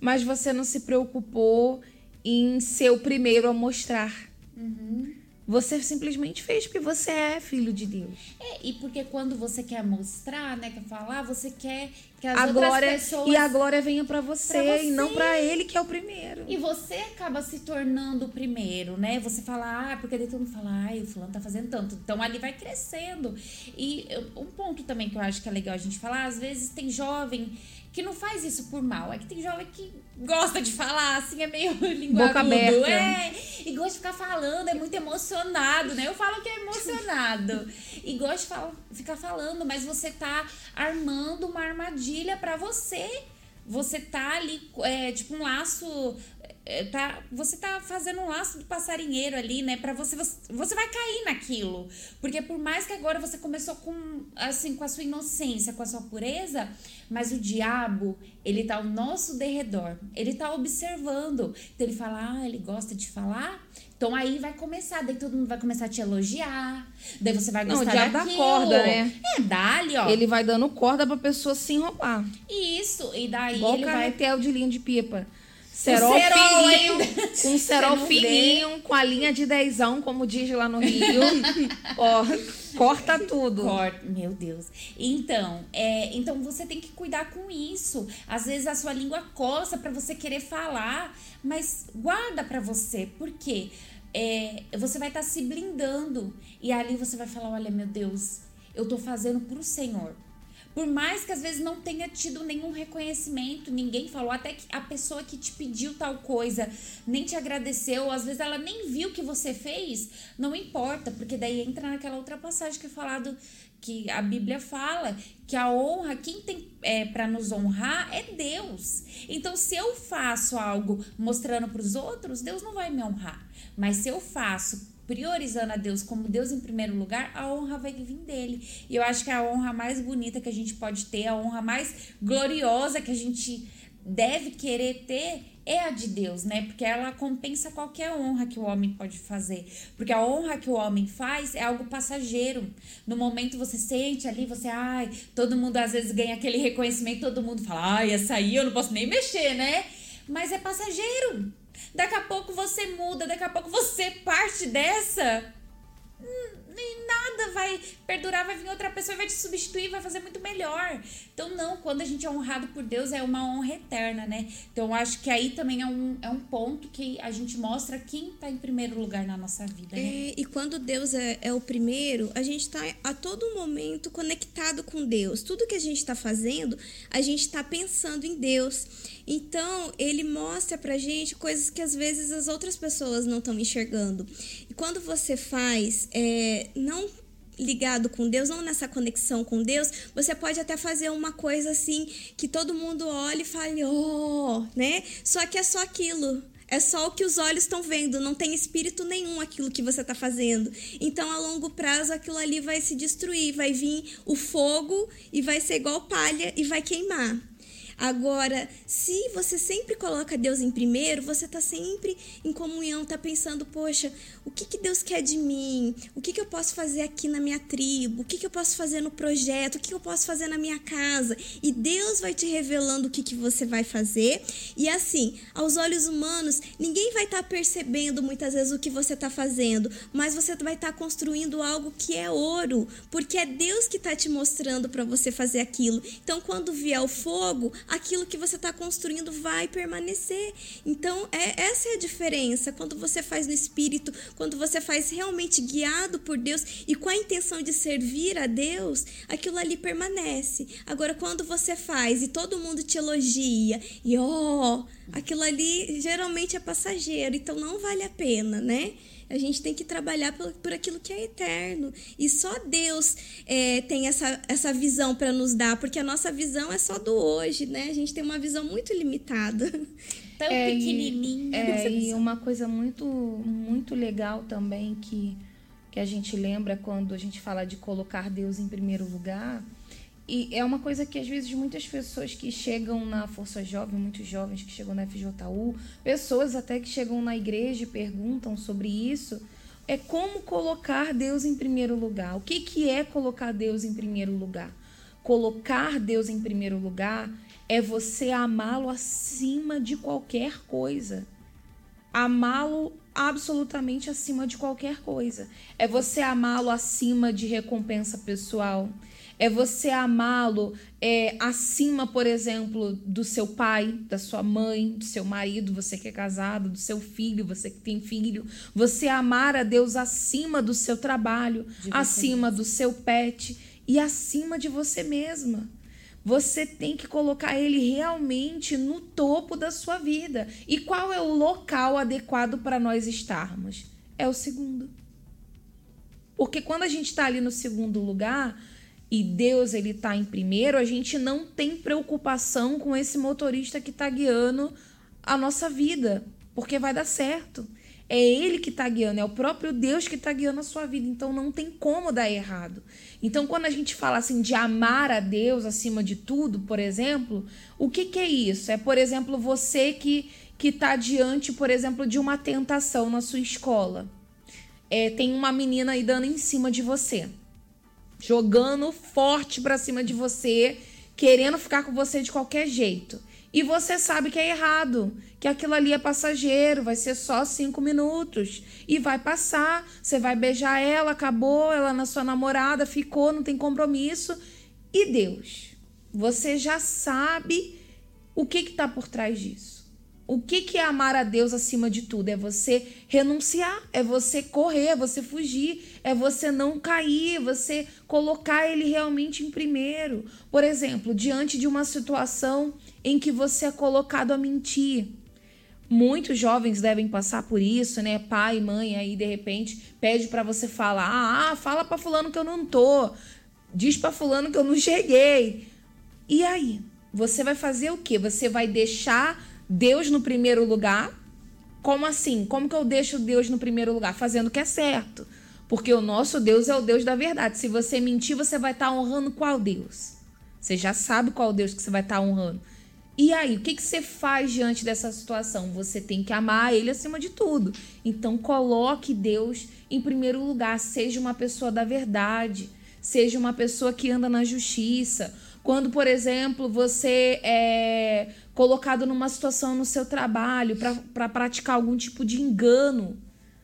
mas você não se preocupou em ser o primeiro a mostrar. Uhum. Você simplesmente fez porque você é filho de Deus. É, e porque quando você quer mostrar, né, quer falar, você quer que as a outras glória, pessoas... E a glória venha para você, você, e não para ele que é o primeiro. E você acaba se tornando o primeiro, né? Você fala, ah, porque daí todo mundo fala, ai, o fulano tá fazendo tanto. Então ali vai crescendo. E um ponto também que eu acho que é legal a gente falar, às vezes tem jovem que não faz isso por mal. É que tem jovem que gosta de falar, assim, é meio (laughs) linguarudo. Boca aberta. É, e gosta de ficar falando, é muito emocionado, né? Eu falo que é emocionado. (laughs) e gosta de fala, ficar falando, mas você tá armando uma armadilha para você. Você tá ali, é, tipo um laço é, tá, você tá fazendo um laço do passarinheiro ali, né? Para você, você, você vai cair naquilo. Porque por mais que agora você começou com assim com a sua inocência, com a sua pureza, mas o diabo, ele tá ao nosso derredor. Ele tá observando. Então ele fala: "Ah, ele gosta de falar". Então aí vai começar, daí todo mundo vai começar a te elogiar. Daí você vai gostar Não, o diabo daquilo. dá corda, né? É, dá-lhe, ó. Ele vai dando corda pra pessoa se enrolar. Isso, e daí Igual ele vai de linha de pipa. Cerol, cerol fininho, (laughs) com cerol fininho, com a linha de dezão, como diz lá no Rio. (laughs) Ó, corta tudo. Corta, meu Deus. Então, é, então você tem que cuidar com isso. Às vezes a sua língua coça para você querer falar, mas guarda para você. Por quê? É, você vai estar tá se blindando e ali você vai falar, olha, meu Deus, eu tô fazendo pro Senhor. Por mais que às vezes não tenha tido nenhum reconhecimento, ninguém falou, até que a pessoa que te pediu tal coisa nem te agradeceu, às vezes ela nem viu o que você fez, não importa, porque daí entra naquela outra passagem que é falado que a Bíblia fala que a honra, quem tem é, para nos honrar é Deus. Então, se eu faço algo mostrando para os outros, Deus não vai me honrar. Mas se eu faço priorizando a Deus como Deus em primeiro lugar, a honra vai vir dele. E eu acho que a honra mais bonita que a gente pode ter, a honra mais gloriosa que a gente deve querer ter é a de Deus, né? Porque ela compensa qualquer honra que o homem pode fazer. Porque a honra que o homem faz é algo passageiro. No momento você sente ali, você, ai, todo mundo às vezes ganha aquele reconhecimento, todo mundo fala, ai, essa aí eu não posso nem mexer, né? Mas é passageiro. Daqui a pouco você muda, daqui a pouco você parte dessa. Nada vai perdurar, vai vir outra pessoa e vai te substituir, vai fazer muito melhor. Então, não, quando a gente é honrado por Deus, é uma honra eterna, né? Então, acho que aí também é um, é um ponto que a gente mostra quem tá em primeiro lugar na nossa vida, né? É, e quando Deus é, é o primeiro, a gente tá a todo momento conectado com Deus. Tudo que a gente tá fazendo, a gente tá pensando em Deus. Então, ele mostra pra gente coisas que às vezes as outras pessoas não estão enxergando. E quando você faz, é, não ligado com Deus, não nessa conexão com Deus, você pode até fazer uma coisa assim que todo mundo olha e fale, oh, né? Só que é só aquilo. É só o que os olhos estão vendo, não tem espírito nenhum aquilo que você está fazendo. Então, a longo prazo, aquilo ali vai se destruir, vai vir o fogo e vai ser igual palha e vai queimar. Agora, se você sempre coloca Deus em primeiro, você está sempre em comunhão, está pensando, poxa, o que, que Deus quer de mim? O que, que eu posso fazer aqui na minha tribo? O que, que eu posso fazer no projeto? O que, que eu posso fazer na minha casa? E Deus vai te revelando o que, que você vai fazer. E assim, aos olhos humanos, ninguém vai estar tá percebendo muitas vezes o que você está fazendo, mas você vai estar tá construindo algo que é ouro, porque é Deus que está te mostrando para você fazer aquilo. Então, quando vier o fogo, aquilo que você está construindo vai permanecer. Então, é, essa é a diferença. Quando você faz no espírito, quando você faz realmente guiado por Deus e com a intenção de servir a Deus, aquilo ali permanece. Agora, quando você faz e todo mundo te elogia e ó, oh, aquilo ali geralmente é passageiro, então não vale a pena, né? A gente tem que trabalhar por, por aquilo que é eterno. E só Deus é, tem essa, essa visão para nos dar, porque a nossa visão é só do hoje, né? A gente tem uma visão muito limitada. (laughs) Tão é, pequenininha. É, e uma coisa muito, muito legal também que, que a gente lembra quando a gente fala de colocar Deus em primeiro lugar e é uma coisa que às vezes muitas pessoas que chegam na Força Jovem, muitos jovens que chegam na FJU, pessoas até que chegam na igreja e perguntam sobre isso, é como colocar Deus em primeiro lugar. O que, que é colocar Deus em primeiro lugar? Colocar Deus em primeiro lugar é você amá-lo acima de qualquer coisa. Amá-lo absolutamente acima de qualquer coisa. É você amá-lo acima de recompensa pessoal é você amá-lo é, acima, por exemplo, do seu pai, da sua mãe, do seu marido, você que é casado, do seu filho, você que tem filho. Você amar a Deus acima do seu trabalho, acima do seu pet e acima de você mesma. Você tem que colocar ele realmente no topo da sua vida. E qual é o local adequado para nós estarmos? É o segundo. Porque quando a gente está ali no segundo lugar, e Deus ele tá em primeiro, a gente não tem preocupação com esse motorista que está guiando a nossa vida, porque vai dar certo. É ele que está guiando, é o próprio Deus que está guiando a sua vida, então não tem como dar errado. Então, quando a gente fala assim de amar a Deus acima de tudo, por exemplo, o que, que é isso? É, por exemplo, você que que está diante, por exemplo, de uma tentação na sua escola. É, tem uma menina aí dando em cima de você jogando forte para cima de você, querendo ficar com você de qualquer jeito. E você sabe que é errado, que aquilo ali é passageiro, vai ser só cinco minutos e vai passar. Você vai beijar ela, acabou, ela na sua namorada, ficou, não tem compromisso. E Deus, você já sabe o que está por trás disso. O que, que é amar a Deus acima de tudo? É você renunciar, é você correr, é você fugir, é você não cair, é você colocar ele realmente em primeiro. Por exemplo, diante de uma situação em que você é colocado a mentir. Muitos jovens devem passar por isso, né? Pai, mãe, aí de repente pede para você falar: "Ah, fala para fulano que eu não tô. Diz para fulano que eu não cheguei". E aí, você vai fazer o quê? Você vai deixar Deus no primeiro lugar. Como assim? Como que eu deixo Deus no primeiro lugar? Fazendo o que é certo. Porque o nosso Deus é o Deus da verdade. Se você mentir, você vai estar tá honrando qual Deus? Você já sabe qual Deus que você vai estar tá honrando. E aí, o que, que você faz diante dessa situação? Você tem que amar Ele acima de tudo. Então, coloque Deus em primeiro lugar. Seja uma pessoa da verdade. Seja uma pessoa que anda na justiça. Quando, por exemplo, você é colocado numa situação no seu trabalho para praticar algum tipo de engano,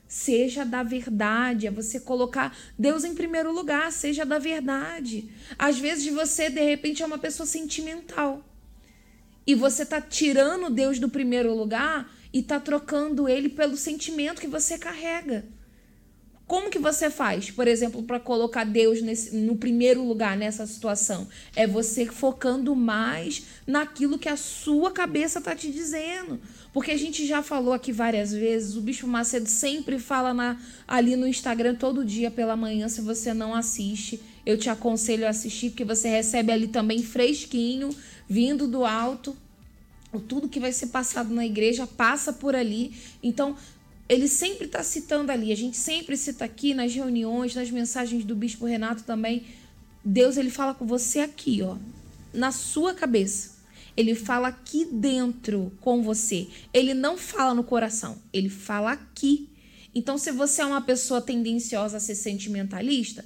seja da verdade, é você colocar Deus em primeiro lugar, seja da verdade. Às vezes você, de repente, é uma pessoa sentimental. E você tá tirando Deus do primeiro lugar e tá trocando ele pelo sentimento que você carrega. Como que você faz, por exemplo, para colocar Deus nesse, no primeiro lugar nessa situação? É você focando mais naquilo que a sua cabeça tá te dizendo. Porque a gente já falou aqui várias vezes, o Bispo Macedo sempre fala na, ali no Instagram todo dia pela manhã, se você não assiste, eu te aconselho a assistir, porque você recebe ali também fresquinho, vindo do alto. Tudo que vai ser passado na igreja passa por ali. Então, ele sempre está citando ali, a gente sempre cita aqui nas reuniões, nas mensagens do Bispo Renato também. Deus ele fala com você aqui, ó, na sua cabeça. Ele fala aqui dentro com você. Ele não fala no coração, ele fala aqui. Então, se você é uma pessoa tendenciosa a ser sentimentalista,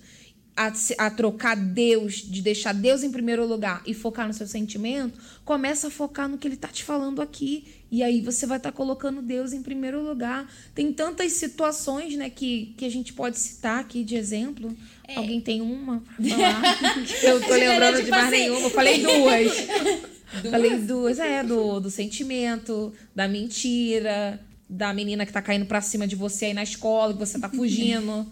a, a, trocar Deus, de deixar Deus em primeiro lugar e focar no seu sentimento, começa a focar no que ele está te falando aqui. E aí você vai estar tá colocando Deus em primeiro lugar. Tem tantas situações né, que, que a gente pode citar aqui de exemplo. É. Alguém tem uma (laughs) falar? Eu tô lembrando tipo de mais assim... nenhuma. Eu falei duas. (laughs) duas. Falei duas. É, do, do sentimento, da mentira, da menina que tá caindo pra cima de você aí na escola, que você tá fugindo.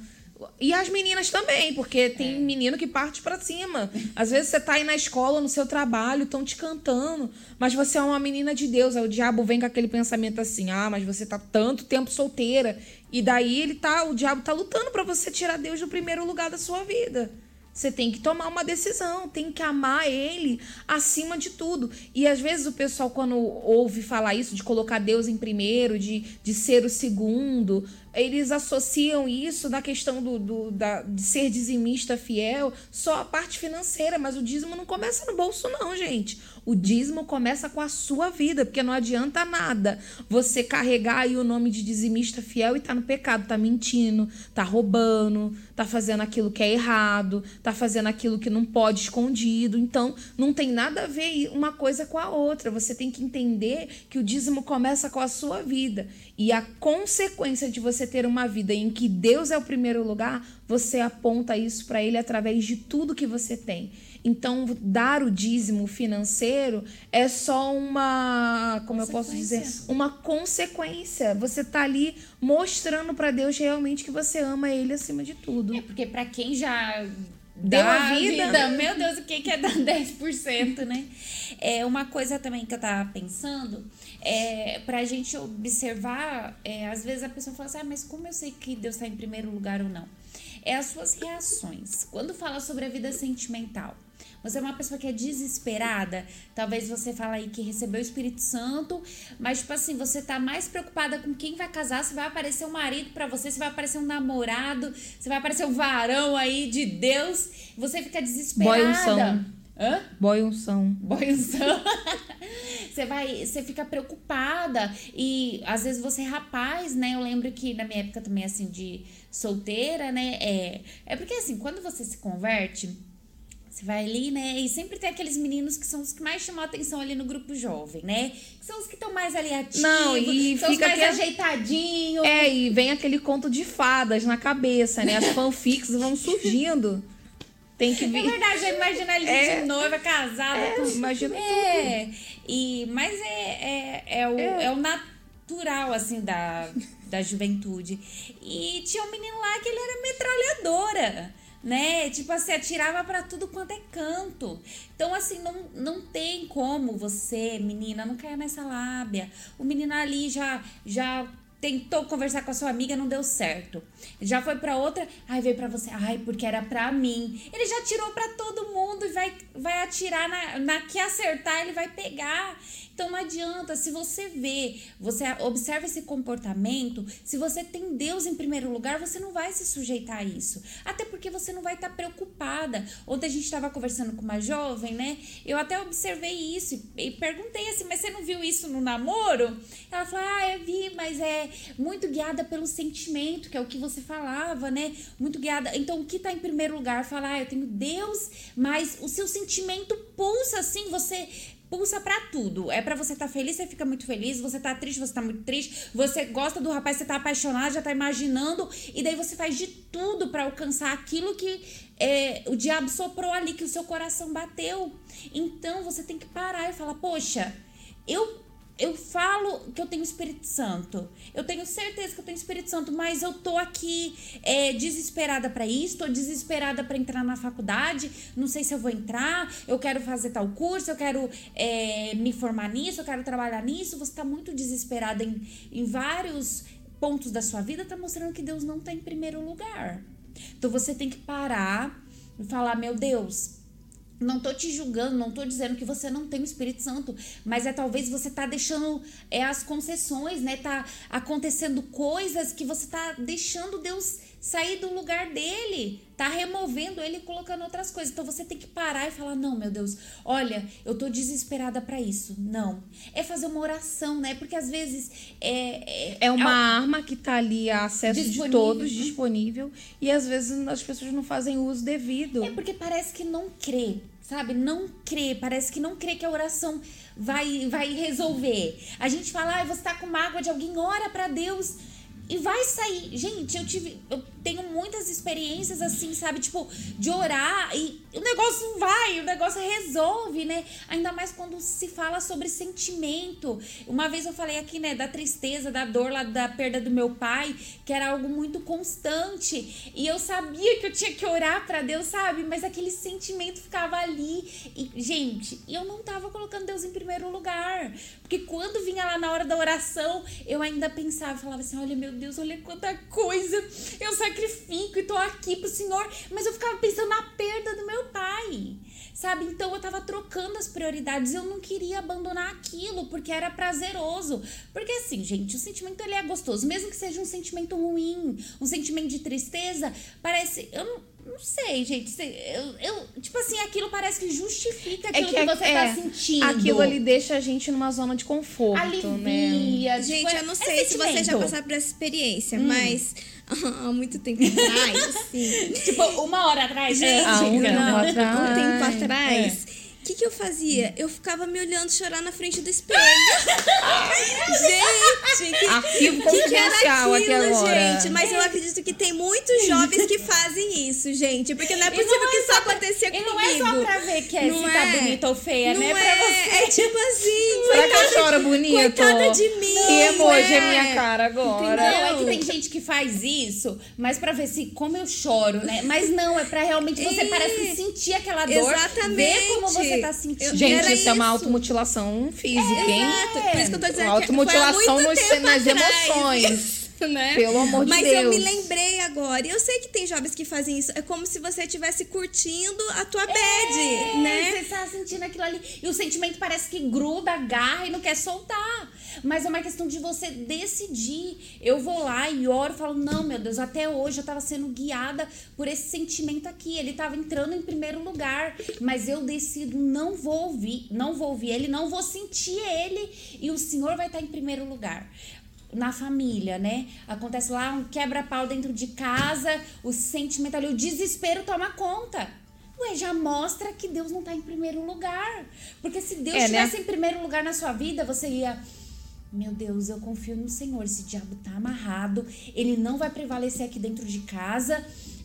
E as meninas também, porque tem é. menino que parte para cima. Às vezes você tá aí na escola, no seu trabalho, estão te cantando, mas você é uma menina de Deus. Aí o diabo vem com aquele pensamento assim: "Ah, mas você tá tanto tempo solteira". E daí ele tá, o diabo tá lutando para você tirar Deus do primeiro lugar da sua vida. Você tem que tomar uma decisão, tem que amar ele acima de tudo. E às vezes o pessoal, quando ouve falar isso, de colocar Deus em primeiro, de, de ser o segundo, eles associam isso da questão do, do da, de ser dizimista fiel só a parte financeira, mas o dízimo não começa no bolso, não, gente. O dízimo começa com a sua vida, porque não adianta nada você carregar aí o nome de dizimista fiel e tá no pecado, tá mentindo, tá roubando, tá fazendo aquilo que é errado, tá fazendo aquilo que não pode escondido. Então, não tem nada a ver uma coisa com a outra. Você tem que entender que o dízimo começa com a sua vida. E a consequência de você ter uma vida em que Deus é o primeiro lugar, você aponta isso para ele através de tudo que você tem. Então, dar o dízimo financeiro é só uma, como eu posso dizer, uma consequência. Você tá ali mostrando para Deus realmente que você ama ele acima de tudo. É porque para quem já deu a vida. vida. Meu Deus, o que é dar (laughs) 10%, né? É uma coisa também que eu tava pensando é, para a gente observar, é, às vezes a pessoa fala assim, ah, mas como eu sei que Deus está em primeiro lugar ou não? É as suas reações. Quando fala sobre a vida sentimental, você é uma pessoa que é desesperada, talvez você fala aí que recebeu o Espírito Santo, mas tipo assim, você tá mais preocupada com quem vai casar, se vai aparecer um marido para você, se vai aparecer um namorado, se vai aparecer um varão aí de Deus, você fica desesperada. Boy Hã? Boy unção. Boy unção. (laughs) você vai, você fica preocupada e às vezes você é rapaz, né? Eu lembro que na minha época também assim de solteira, né? É, é porque assim, quando você se converte, você vai ali, né? E sempre tem aqueles meninos que são os que mais chamam a atenção ali no grupo jovem, né? Que são os que estão mais ali ativos, Não, e são fica os mais ajeitadinhos. É, e vem aquele conto de fadas na cabeça, né? As (laughs) fanfics vão surgindo. Tem que vir. É verdade, já imagina ele é, de noiva, casada. É, com... imagina é. tudo. E, mas é, é, é, o, é. é o natural, assim, da, da juventude. E tinha um menino lá que ele era metralhadora né? Tipo assim, atirava para tudo quanto é canto. Então, assim, não, não tem como você, menina, não cair nessa lábia. O menino ali já, já tentou conversar com a sua amiga, não deu certo. Já foi para outra, ai veio para você, ai porque era para mim. Ele já tirou para todo mundo e vai vai atirar na, na que acertar, ele vai pegar. Então não adianta, se você vê, você observa esse comportamento, se você tem Deus em primeiro lugar, você não vai se sujeitar a isso. Até porque você não vai estar tá preocupada. Ontem a gente estava conversando com uma jovem, né? Eu até observei isso e perguntei assim, mas você não viu isso no namoro? Ela falou, ah, eu vi, mas é muito guiada pelo sentimento, que é o que você falava, né? Muito guiada. Então o que está em primeiro lugar? Falar, ah, eu tenho Deus, mas o seu sentimento pulsa assim, você pulsa para tudo. É para você estar tá feliz, você fica muito feliz. Você tá triste, você tá muito triste. Você gosta do rapaz, você tá apaixonado, já tá imaginando. E daí você faz de tudo para alcançar aquilo que é, o diabo soprou ali, que o seu coração bateu. Então você tem que parar e falar: Poxa, eu eu falo que eu tenho Espírito Santo. Eu tenho certeza que eu tenho Espírito Santo, mas eu tô aqui é, desesperada para isso, tô desesperada para entrar na faculdade. Não sei se eu vou entrar. Eu quero fazer tal curso, eu quero é, me formar nisso, eu quero trabalhar nisso. Você tá muito desesperada em, em vários pontos da sua vida, tá mostrando que Deus não tá em primeiro lugar. Então você tem que parar e falar: meu Deus, não tô te julgando, não tô dizendo que você não tem o Espírito Santo, mas é talvez você tá deixando é, as concessões, né? Tá acontecendo coisas que você tá deixando Deus sair do lugar dele, tá removendo ele e colocando outras coisas. Então você tem que parar e falar: "Não, meu Deus, olha, eu tô desesperada para isso". Não. É fazer uma oração, né? Porque às vezes é é, é uma é, arma que tá ali a acesso disponível. de todos disponível e às vezes as pessoas não fazem uso devido. É porque parece que não crê sabe? Não crê, parece que não crê que a oração vai vai resolver. A gente fala, ah, você tá com mágoa de alguém, ora para Deus e vai sair. Gente, eu tive. Eu tenho muitas experiências assim, sabe? Tipo, de orar e o negócio vai, o negócio resolve, né? Ainda mais quando se fala sobre sentimento. Uma vez eu falei aqui, né, da tristeza, da dor lá da perda do meu pai, que era algo muito constante. E eu sabia que eu tinha que orar para Deus, sabe? Mas aquele sentimento ficava ali. E, gente, eu não tava colocando Deus em primeiro lugar. Porque quando vinha lá na hora da oração, eu ainda pensava, falava assim: olha, meu Deus, olha quanta coisa eu sacrifico e tô aqui pro Senhor. Mas eu ficava pensando na perda do meu pai, sabe? Então eu tava trocando as prioridades. Eu não queria abandonar aquilo porque era prazeroso. Porque assim, gente, o sentimento ele é gostoso, mesmo que seja um sentimento ruim, um sentimento de tristeza, parece. Eu não não sei, gente. Eu, eu, tipo assim, aquilo parece que justifica aquilo é que, que, você tá é, tá sentindo. Aquilo ali deixa a gente numa zona de conforto, Alivia. Né? Gente, eu não é sei se você já passou por essa experiência, hum. mas (laughs) há muito tempo atrás, (laughs) assim. tipo, uma hora atrás, gente. Há um, não, atrás. um tempo atrás. É que, que eu fazia? Eu ficava me olhando chorar na frente do espelho. gente, que, Arquivo que, que era aquilo, aqui agora. gente? Mas eu acredito que tem muitos jovens que fazem isso, gente. Porque não é possível não que é isso aconteça comigo. Não é só pra ver que é, não se tá é. tá bonita ou feia, não né? É. Pra você. É tipo assim. Será que eu choro bonito? Coitada de mim. Que emoji é minha cara agora. Não, é que tem gente que faz isso, mas pra ver se como eu choro, né? Mas não, é pra realmente você e... parece que sentir aquela dor. Exatamente. Ver como você tá sentindo. Gente, isso, isso, é uma automutilação física, é, hein? Exato. Por isso que eu tô dizendo automutilação que nos, nas emoções. Né? Pelo amor de Mas Deus. Mas eu me lembrei agora. E eu sei que tem jovens que fazem isso. É como se você estivesse curtindo a tua bad, é, né? Você tá sentindo aquilo ali. E o sentimento parece que gruda, agarra e não quer soltar. Mas é uma questão de você decidir. Eu vou lá e oro, falo: "Não, meu Deus, até hoje eu tava sendo guiada por esse sentimento aqui. Ele tava entrando em primeiro lugar, mas eu decido não vou ouvir, não vou ouvir ele, não vou sentir ele e o Senhor vai estar em primeiro lugar na família, né? Acontece lá um quebra-pau dentro de casa, o sentimento ali, o desespero toma conta. Ué, já mostra que Deus não tá em primeiro lugar. Porque se Deus é, né? estivesse né? em primeiro lugar na sua vida, você ia meu Deus, eu confio no Senhor. Esse diabo tá amarrado. Ele não vai prevalecer aqui dentro de casa.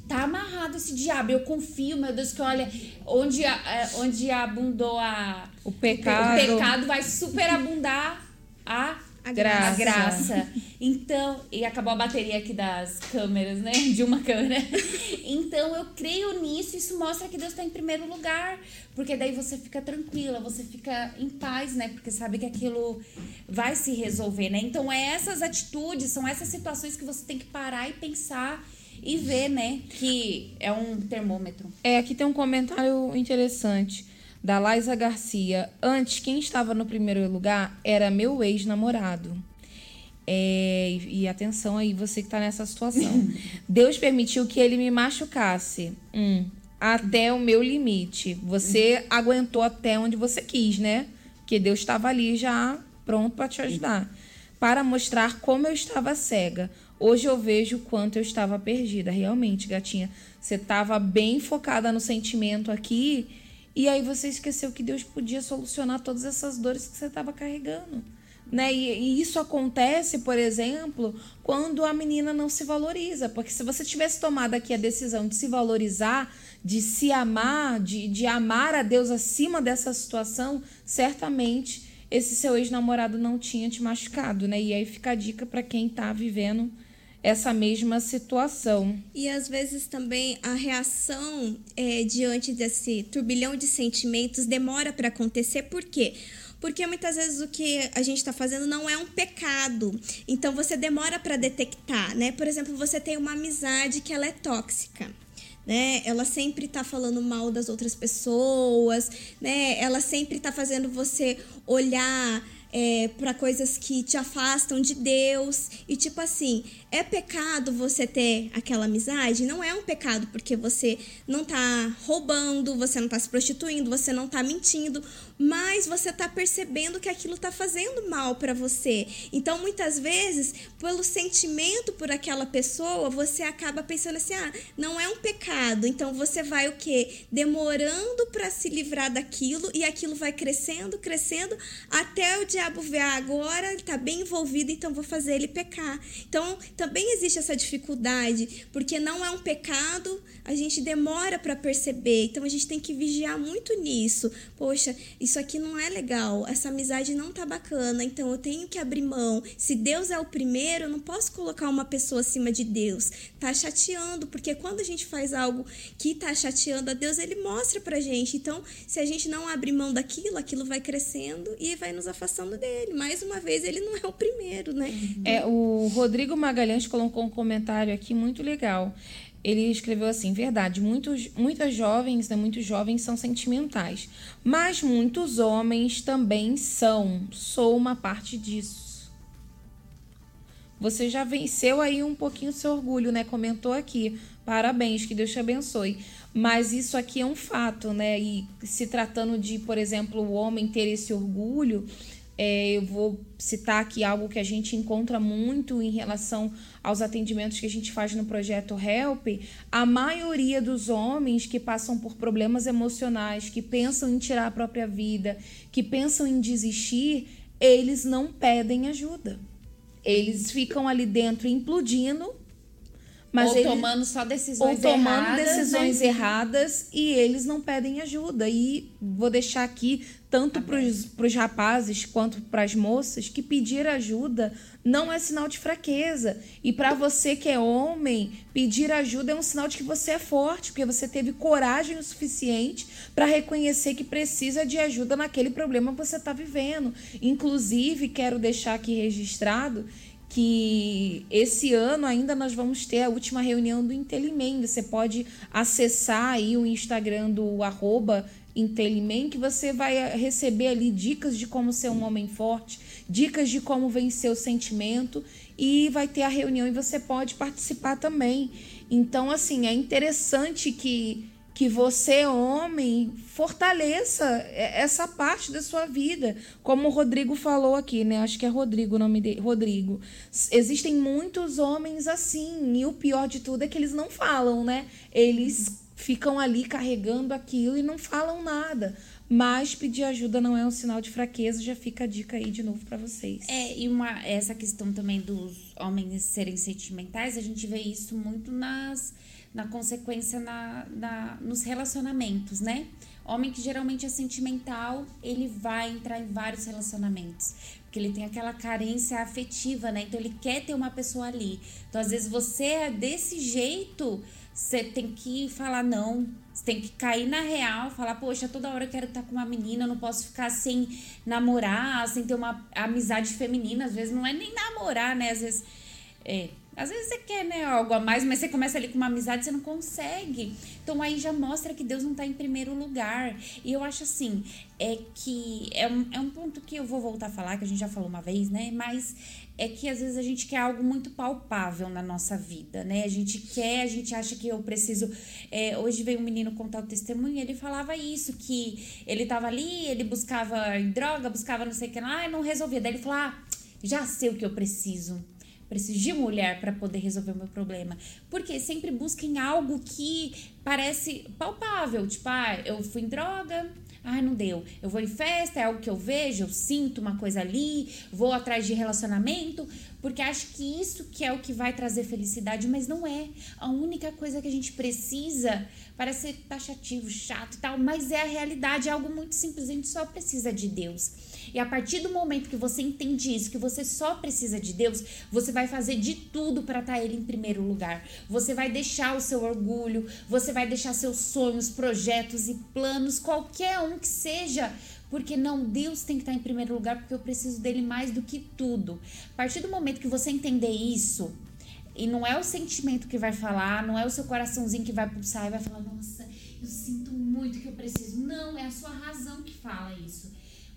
Tá amarrado esse diabo. Eu confio, meu Deus, que olha, onde, é, onde abundou a, o pecado. O pecado vai superabundar a a graça. A graça. Então, e acabou a bateria aqui das câmeras, né? De uma câmera. (laughs) Então, eu creio nisso. Isso mostra que Deus está em primeiro lugar. Porque daí você fica tranquila, você fica em paz, né? Porque sabe que aquilo vai se resolver, né? Então, é essas atitudes, são essas situações que você tem que parar e pensar e ver, né? Que é um termômetro. É, aqui tem um comentário interessante da Laisa Garcia. Antes, quem estava no primeiro lugar era meu ex-namorado. É, e, atenção aí, você que está nessa situação. (laughs) Deus permitiu que ele me machucasse. Hum, até o meu limite. Você aguentou até onde você quis, né? Porque Deus estava ali já pronto para te ajudar. Para mostrar como eu estava cega. Hoje eu vejo quanto eu estava perdida. Realmente, gatinha, você estava bem focada no sentimento aqui E aí você esqueceu que Deus podia solucionar todas essas dores que você estava carregando. Né? E, e, isso acontece, por exemplo, quando a menina não se valoriza. Porque se você tivesse tomado aqui a decisão de se valorizar, de se amar, de, de amar a Deus acima dessa situação, certamente esse seu ex-namorado não tinha te machucado, né? E aí fica a dica para quem está vivendo essa mesma situação. E às vezes também a reação é, diante desse turbilhão de sentimentos demora para acontecer, por quê? Porque muitas vezes o que a gente está fazendo não é um pecado. Então você demora para detectar, né? Por exemplo, você tem uma amizade que ela é tóxica. Né? Ela sempre está falando mal das outras pessoas, né? Ela sempre está fazendo você olhar é, para coisas que te afastam de Deus. E tipo assim, é pecado você ter aquela amizade? Não é um pecado, porque você não tá roubando, você não tá se prostituindo, você não tá mentindo, mas você tá percebendo que aquilo tá fazendo mal para você. Então, muitas vezes, pelo sentimento por aquela pessoa, você acaba pensando assim: "Ah, não é um pecado". Então, você vai o quê? Demorando para se livrar daquilo e aquilo vai crescendo, crescendo até o dia diabo vê, ah, agora está bem envolvido, então vou fazer ele pecar. Então, também existe essa dificuldade, porque não é um pecado, a gente demora para perceber. Então, a gente tem que vigiar muito nisso. Poxa, isso aqui não é legal, essa amizade não tá bacana, então eu tenho que abrir mão. Se Deus é o primeiro, eu não posso colocar uma pessoa acima de Deus. Tá chateando, porque quando a gente faz algo que tá chateando a Deus, ele mostra pra gente. Então, se a gente não abrir mão daquilo, aquilo vai crescendo e vai nos afastando dele. Mais uma vez, ele não é o primeiro, né? É, o Rodrigo Magalhães colocou um comentário aqui muito legal. Ele escreveu assim: verdade, muitos, muitas jovens, né, muitos jovens são sentimentais, mas muitos homens também são. Sou uma parte disso. Você já venceu aí um pouquinho seu orgulho, né? Comentou aqui. Parabéns, que Deus te abençoe. Mas isso aqui é um fato, né? E se tratando de, por exemplo, o homem ter esse orgulho, é, eu vou citar aqui algo que a gente encontra muito em relação aos atendimentos que a gente faz no projeto Help. A maioria dos homens que passam por problemas emocionais, que pensam em tirar a própria vida, que pensam em desistir, eles não pedem ajuda. Eles ficam ali dentro implodindo mas ou eles, tomando só decisões ou tomando erradas, decisões né? erradas e eles não pedem ajuda. E vou deixar aqui, tanto para os rapazes quanto para as moças, que pedir ajuda não é sinal de fraqueza. E para você que é homem, pedir ajuda é um sinal de que você é forte, porque você teve coragem o suficiente para reconhecer que precisa de ajuda naquele problema que você está vivendo. Inclusive, quero deixar aqui registrado que esse ano ainda nós vamos ter a última reunião do Intelimem. Você pode acessar aí o Instagram do arroba Intelimem, que você vai receber ali dicas de como ser um homem forte, dicas de como vencer o sentimento e vai ter a reunião e você pode participar também. Então, assim, é interessante que que você, homem, fortaleça essa parte da sua vida. Como o Rodrigo falou aqui, né? Acho que é Rodrigo o nome dele. Rodrigo. Existem muitos homens assim. E o pior de tudo é que eles não falam, né? Eles ficam ali carregando aquilo e não falam nada. Mas pedir ajuda não é um sinal de fraqueza, já fica a dica aí de novo para vocês. É, e uma, essa questão também dos homens serem sentimentais, a gente vê isso muito nas na consequência na, na, nos relacionamentos, né? Homem que geralmente é sentimental, ele vai entrar em vários relacionamentos. Porque ele tem aquela carência afetiva, né? Então ele quer ter uma pessoa ali. Então, às vezes, você é desse jeito, você tem que falar não. Você tem que cair na real, falar, poxa, toda hora eu quero estar com uma menina, eu não posso ficar sem namorar, sem ter uma amizade feminina. Às vezes não é nem namorar, né? Às vezes. É, às vezes você quer, né, algo a mais, mas você começa ali com uma amizade, você não consegue. Então aí já mostra que Deus não está em primeiro lugar. E eu acho assim, é que é um, é um ponto que eu vou voltar a falar, que a gente já falou uma vez, né? Mas é que às vezes a gente quer algo muito palpável na nossa vida, né? A gente quer, a gente acha que eu preciso. É, hoje veio um menino contar o testemunho e ele falava isso: que ele tava ali, ele buscava droga, buscava não sei o que lá, e não resolvia. Daí ele falou: ah, já sei o que eu preciso preciso de mulher para poder resolver o meu problema. Porque sempre busquem algo que parece palpável. Tipo, ah, eu fui em droga, Ai, não deu. Eu vou em festa, é algo que eu vejo, eu sinto uma coisa ali, vou atrás de relacionamento, porque acho que isso que é o que vai trazer felicidade, mas não é. A única coisa que a gente precisa parece ser taxativo, chato e tal, mas é a realidade, é algo muito simples, a gente só precisa de Deus. E a partir do momento que você entende isso, que você só precisa de Deus, você vai fazer de tudo para estar tá Ele em primeiro lugar. Você vai deixar o seu orgulho, você vai deixar seus sonhos, projetos e planos, qualquer um que seja, porque não, Deus tem que estar tá em primeiro lugar, porque eu preciso dele mais do que tudo. A partir do momento que você entender isso, e não é o sentimento que vai falar, não é o seu coraçãozinho que vai pulsar e vai falar, nossa, eu sinto muito que eu preciso. Não, é a sua razão que fala isso.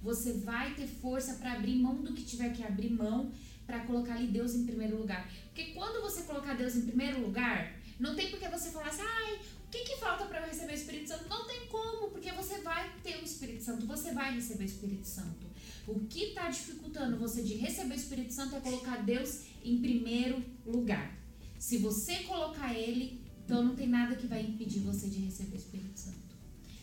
Você vai ter força para abrir mão do que tiver que abrir mão para colocar ali Deus em primeiro lugar. Porque quando você colocar Deus em primeiro lugar, não tem porque você falar assim, ai, o que, que falta para eu receber o Espírito Santo? Não tem como, porque você vai ter o Espírito Santo, você vai receber o Espírito Santo. O que está dificultando você de receber o Espírito Santo é colocar Deus em primeiro lugar. Se você colocar Ele, então não tem nada que vai impedir você de receber o Espírito Santo.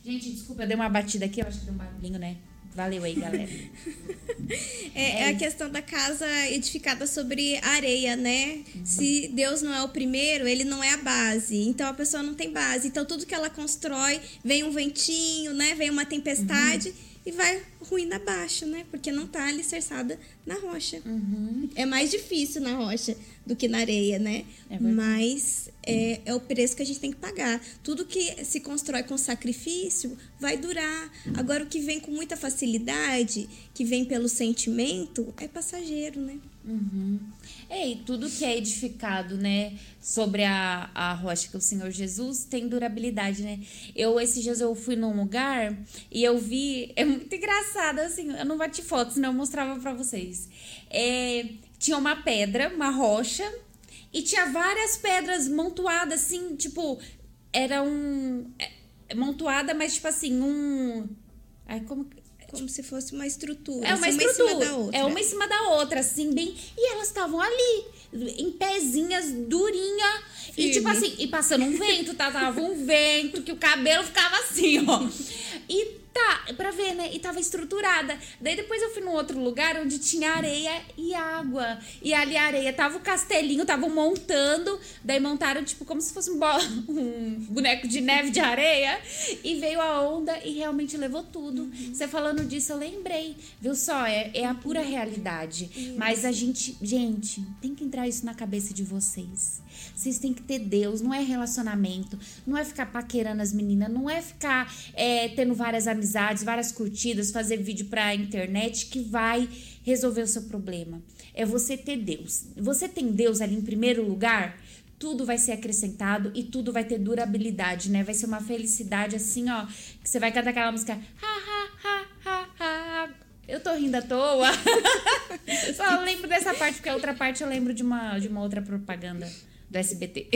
Gente, desculpa, eu dei uma batida aqui, eu acho que deu um barulhinho, né? Valeu aí, galera. (laughs) é, é, a questão da casa edificada sobre areia, né? Uhum. Se Deus não é o primeiro, ele não é a base. Então a pessoa não tem base. Então tudo que ela constrói, vem um ventinho, né? Vem uma tempestade. Uhum e vai ruim abaixo, né? Porque não tá alicerçada na rocha. Uhum. É mais difícil na rocha do que na areia, né? É Mas é, é, o preço que a gente tem que pagar. Tudo que se constrói com sacrifício vai durar. Agora, o que vem com muita facilidade, que vem pelo sentimento, é passageiro, né? Uhum. É, e tudo que é edificado, né, sobre a, a rocha que é o Senhor Jesus tem durabilidade, né? Eu, esses dias eu fui num lugar e eu vi, é muito engraçado, assim, eu não bati foto, senão eu mostrava para vocês. É, tinha uma pedra, uma rocha, e tinha várias pedras montuadas, assim, tipo, era um. É, montuada, mas tipo assim, um. Ai, como como se fosse uma estrutura. É uma assim, estrutura. Uma em cima da outra. É uma em cima da outra, assim, bem. E elas estavam ali, em pezinhas, durinha. Firme. E tipo assim, e passando um vento, tá? Tava um vento, que o cabelo ficava assim, ó. E Tá, pra ver, né? E tava estruturada. Daí depois eu fui num outro lugar onde tinha areia e água. E ali a areia tava o castelinho, estavam montando. Daí montaram, tipo, como se fosse um, (laughs) um, boneco de neve de areia. E veio a onda e realmente levou tudo. Uhum. Você falando disso, eu lembrei. Viu só? É, é a pura realidade. Uhum. Mas a gente, gente, tem que entrar isso na cabeça de vocês. Vocês têm que ter Deus, não é relacionamento, não é ficar paquerando as meninas, não é ficar é, tendo várias amizades, várias curtidas, fazer vídeo pra internet que vai resolver o seu problema. É você ter Deus. Você tem Deus ali em primeiro lugar, tudo vai ser acrescentado e tudo vai ter durabilidade, né? Vai ser uma felicidade assim, ó, que você vai cantar aquela música. Eu tô rindo à toa. (laughs) Só lembro dessa parte, porque a outra parte eu lembro de uma, de uma outra propaganda do SBT.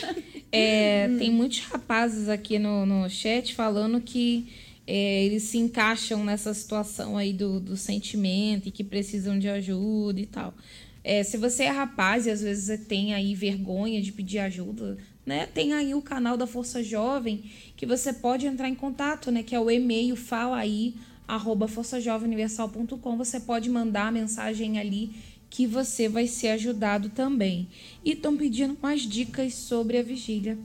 (laughs) é, tem muitos rapazes aqui no, no chat falando que é, eles se encaixam nessa situação aí do, do sentimento e que precisam de ajuda e tal. É, se você é rapaz e às vezes tem aí vergonha de pedir ajuda, né? Tem aí o canal da Força Jovem que você pode entrar em contato, né? Que é o e-mail fala aí arroba forçajovemuniversal.com. Você pode mandar a mensagem ali que você vai ser ajudado também. E estão pedindo mais dicas sobre a vigília.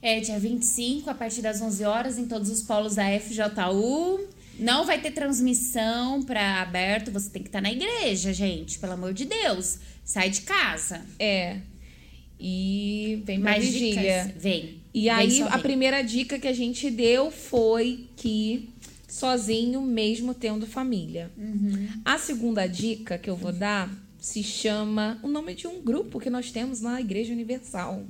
É dia 25, a partir das 11 horas, em todos os polos da FJU. Não vai ter transmissão para aberto, você tem que estar tá na igreja, gente, pelo amor de Deus. Sai de casa. É. E vem mais vigília. Dicas? Vem. E aí, a primeira dica que a gente deu foi que sozinho, mesmo tendo família. Uhum. A segunda dica que eu vou dar se chama o nome de um grupo que nós temos na Igreja Universal.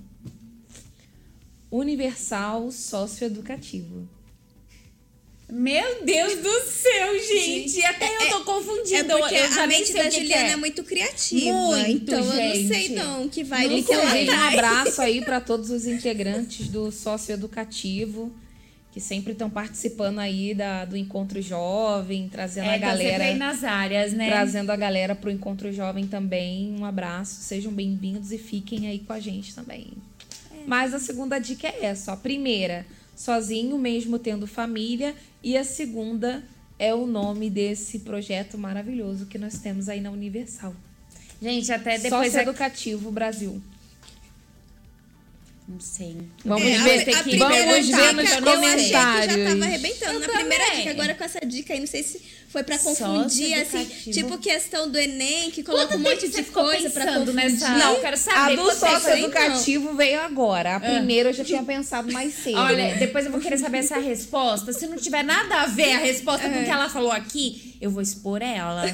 Universal Socioeducativo. Meu Deus do céu, gente! gente Até é, eu tô confundida. É porque eu a mente da Juliana é. é. muito criativa. Muito, então gente. eu não sei não que vai não que Um abraço aí para todos os integrantes do socioeducativo que sempre estão participando aí da, do Encontro Jovem, trazendo é, a galera. Aí nas áreas, né? Trazendo a galera pro Encontro Jovem também. Um abraço, sejam bem-vindos e fiquem aí com a gente também. Mas a segunda dica é essa: ó. a primeira, sozinho, mesmo tendo família, e a segunda é o nome desse projeto maravilhoso que nós temos aí na Universal. Gente, até depois. Sócio Educativo Brasil. Não sei. Vamos É, ver, a- a que primeira vamos dica ver nos eu achei que já comentários. tava arrebentando. Eu Na primeira também. dica, agora com essa dica aí, não sei se foi pra Sócio confundir, assim, tipo questão do Enem, que coloca Quanto um monte de coisa pra confundir. nessa- Não, eu quero a saber do quanto tempo sócio educativo veio agora. A Ah. primeira eu já tinha pensado mais cedo. Olha, depois eu vou querer saber essa resposta. Se não tiver nada a ver a resposta com o que ela falou aqui, eu vou expor ela.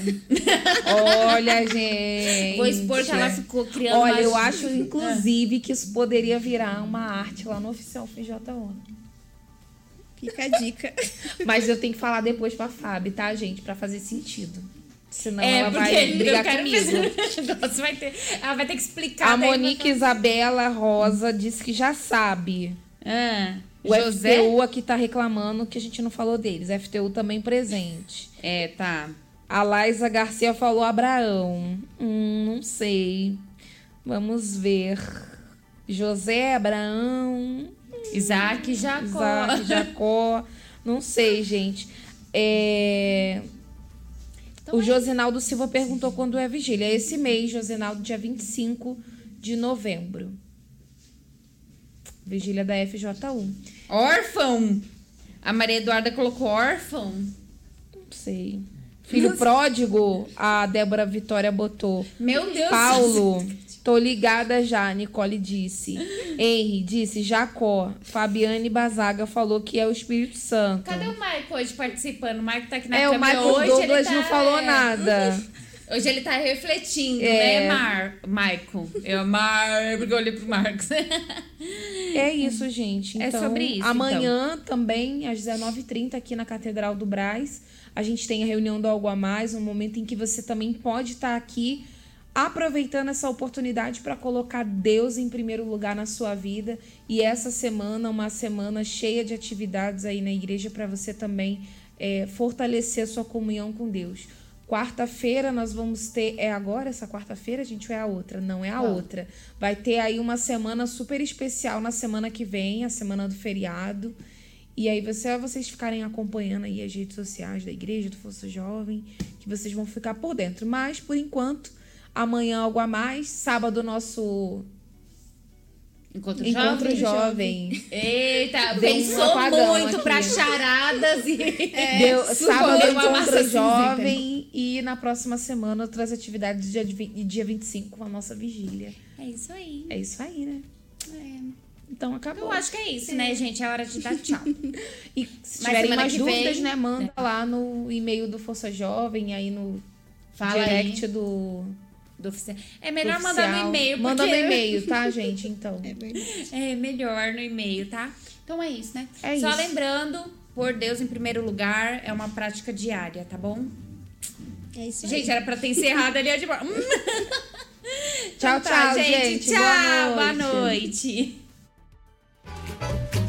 Olha, (laughs) gente. Vou expor que ela ficou criando Olha, eu acho, inclusive, que isso poderia virar uma arte lá no oficial FJO. Fica a dica. (laughs) Mas eu tenho que falar depois pra Fábio, tá, gente? Pra fazer sentido. Senão é, ela vai brigar comigo. (laughs) negócio, vai ter, ela vai ter que explicar. A Monique Isabela Rosa disse que já sabe. Ah, O José? FTU aqui tá reclamando que a gente não falou deles. FTU também presente. É, tá. A Laisa Garcia falou Abraão. Hum, não sei. Vamos ver. José, Abraão, Isaac Jacó. Isaac, Jacó. Não sei, gente. É, Então o é Josinaldo Silva perguntou quando é vigília. É esse mês, Josinaldo, dia 25 de novembro. Vigília da FJU. Órfão. A Maria Eduarda colocou órfão. Não sei. Filho pródigo, a Débora Vitória botou. Meu Deus. Paulo, tô ligada já, Nicole disse. Henry disse, Jacó. Fabiane Bazaga falou que é o Espírito Santo. Cadê o Marco hoje participando? O Marco tá aqui na É, o câmera Michael hoje. Douglas ele tá, não falou é, nada. Hoje ele tá refletindo, É. né, Mar? Michael. Eu, Mar, porque eu olhei pro Marcos. (laughs) É isso, gente. É Então, sobre isso, Amanhã também, às 19h30, aqui na Catedral do Braz, a gente tem a reunião do Algo a Mais, um momento em que você também pode estar aqui aproveitando essa oportunidade para colocar Deus em primeiro lugar na sua vida. E essa semana, uma semana cheia de atividades aí na igreja para você também é, fortalecer a sua comunhão com Deus. Quarta-feira nós vamos ter. É agora essa quarta-feira, gente, ou é a outra? Não, é a outra. Vai ter aí uma semana super especial na semana que vem, a semana do feriado. E aí você, é vocês ficarem acompanhando aí as redes sociais da igreja, do Força Jovem, que vocês vão ficar por dentro. Mas, por enquanto, amanhã algo a mais. Sábado, nosso Encontro, encontro jovem. jovem. Eita, Deu um pensou apagão muito aqui. pra charadas e. (laughs) Deu, sábado, deu uma encontro jovem. E na próxima semana, outras atividades dia, dia 25 com a nossa vigília. É isso aí. É isso aí, né? É. Então acabou. Eu acho que é isso, né, gente? É hora de dar tchau. (laughs) E se Mas tiverem mais dúvidas, vem- né? Manda lá no e-mail do Força Jovem, aí no Fala direct aí. do. Do oficial. É melhor do mandar no oficial. e-mail, porque... Manda no e-mail, tá, (laughs) gente? Então. É verdade. É melhor no e-mail, tá? Então é isso, né? É Só isso. lembrando, por Deus em primeiro lugar, é uma prática diária, tá bom? É isso aí. Gente, era pra ter encerrado ali de (laughs) Tchau, Então tá, tchau, gente. Tchau, Boa Boa noite. noite.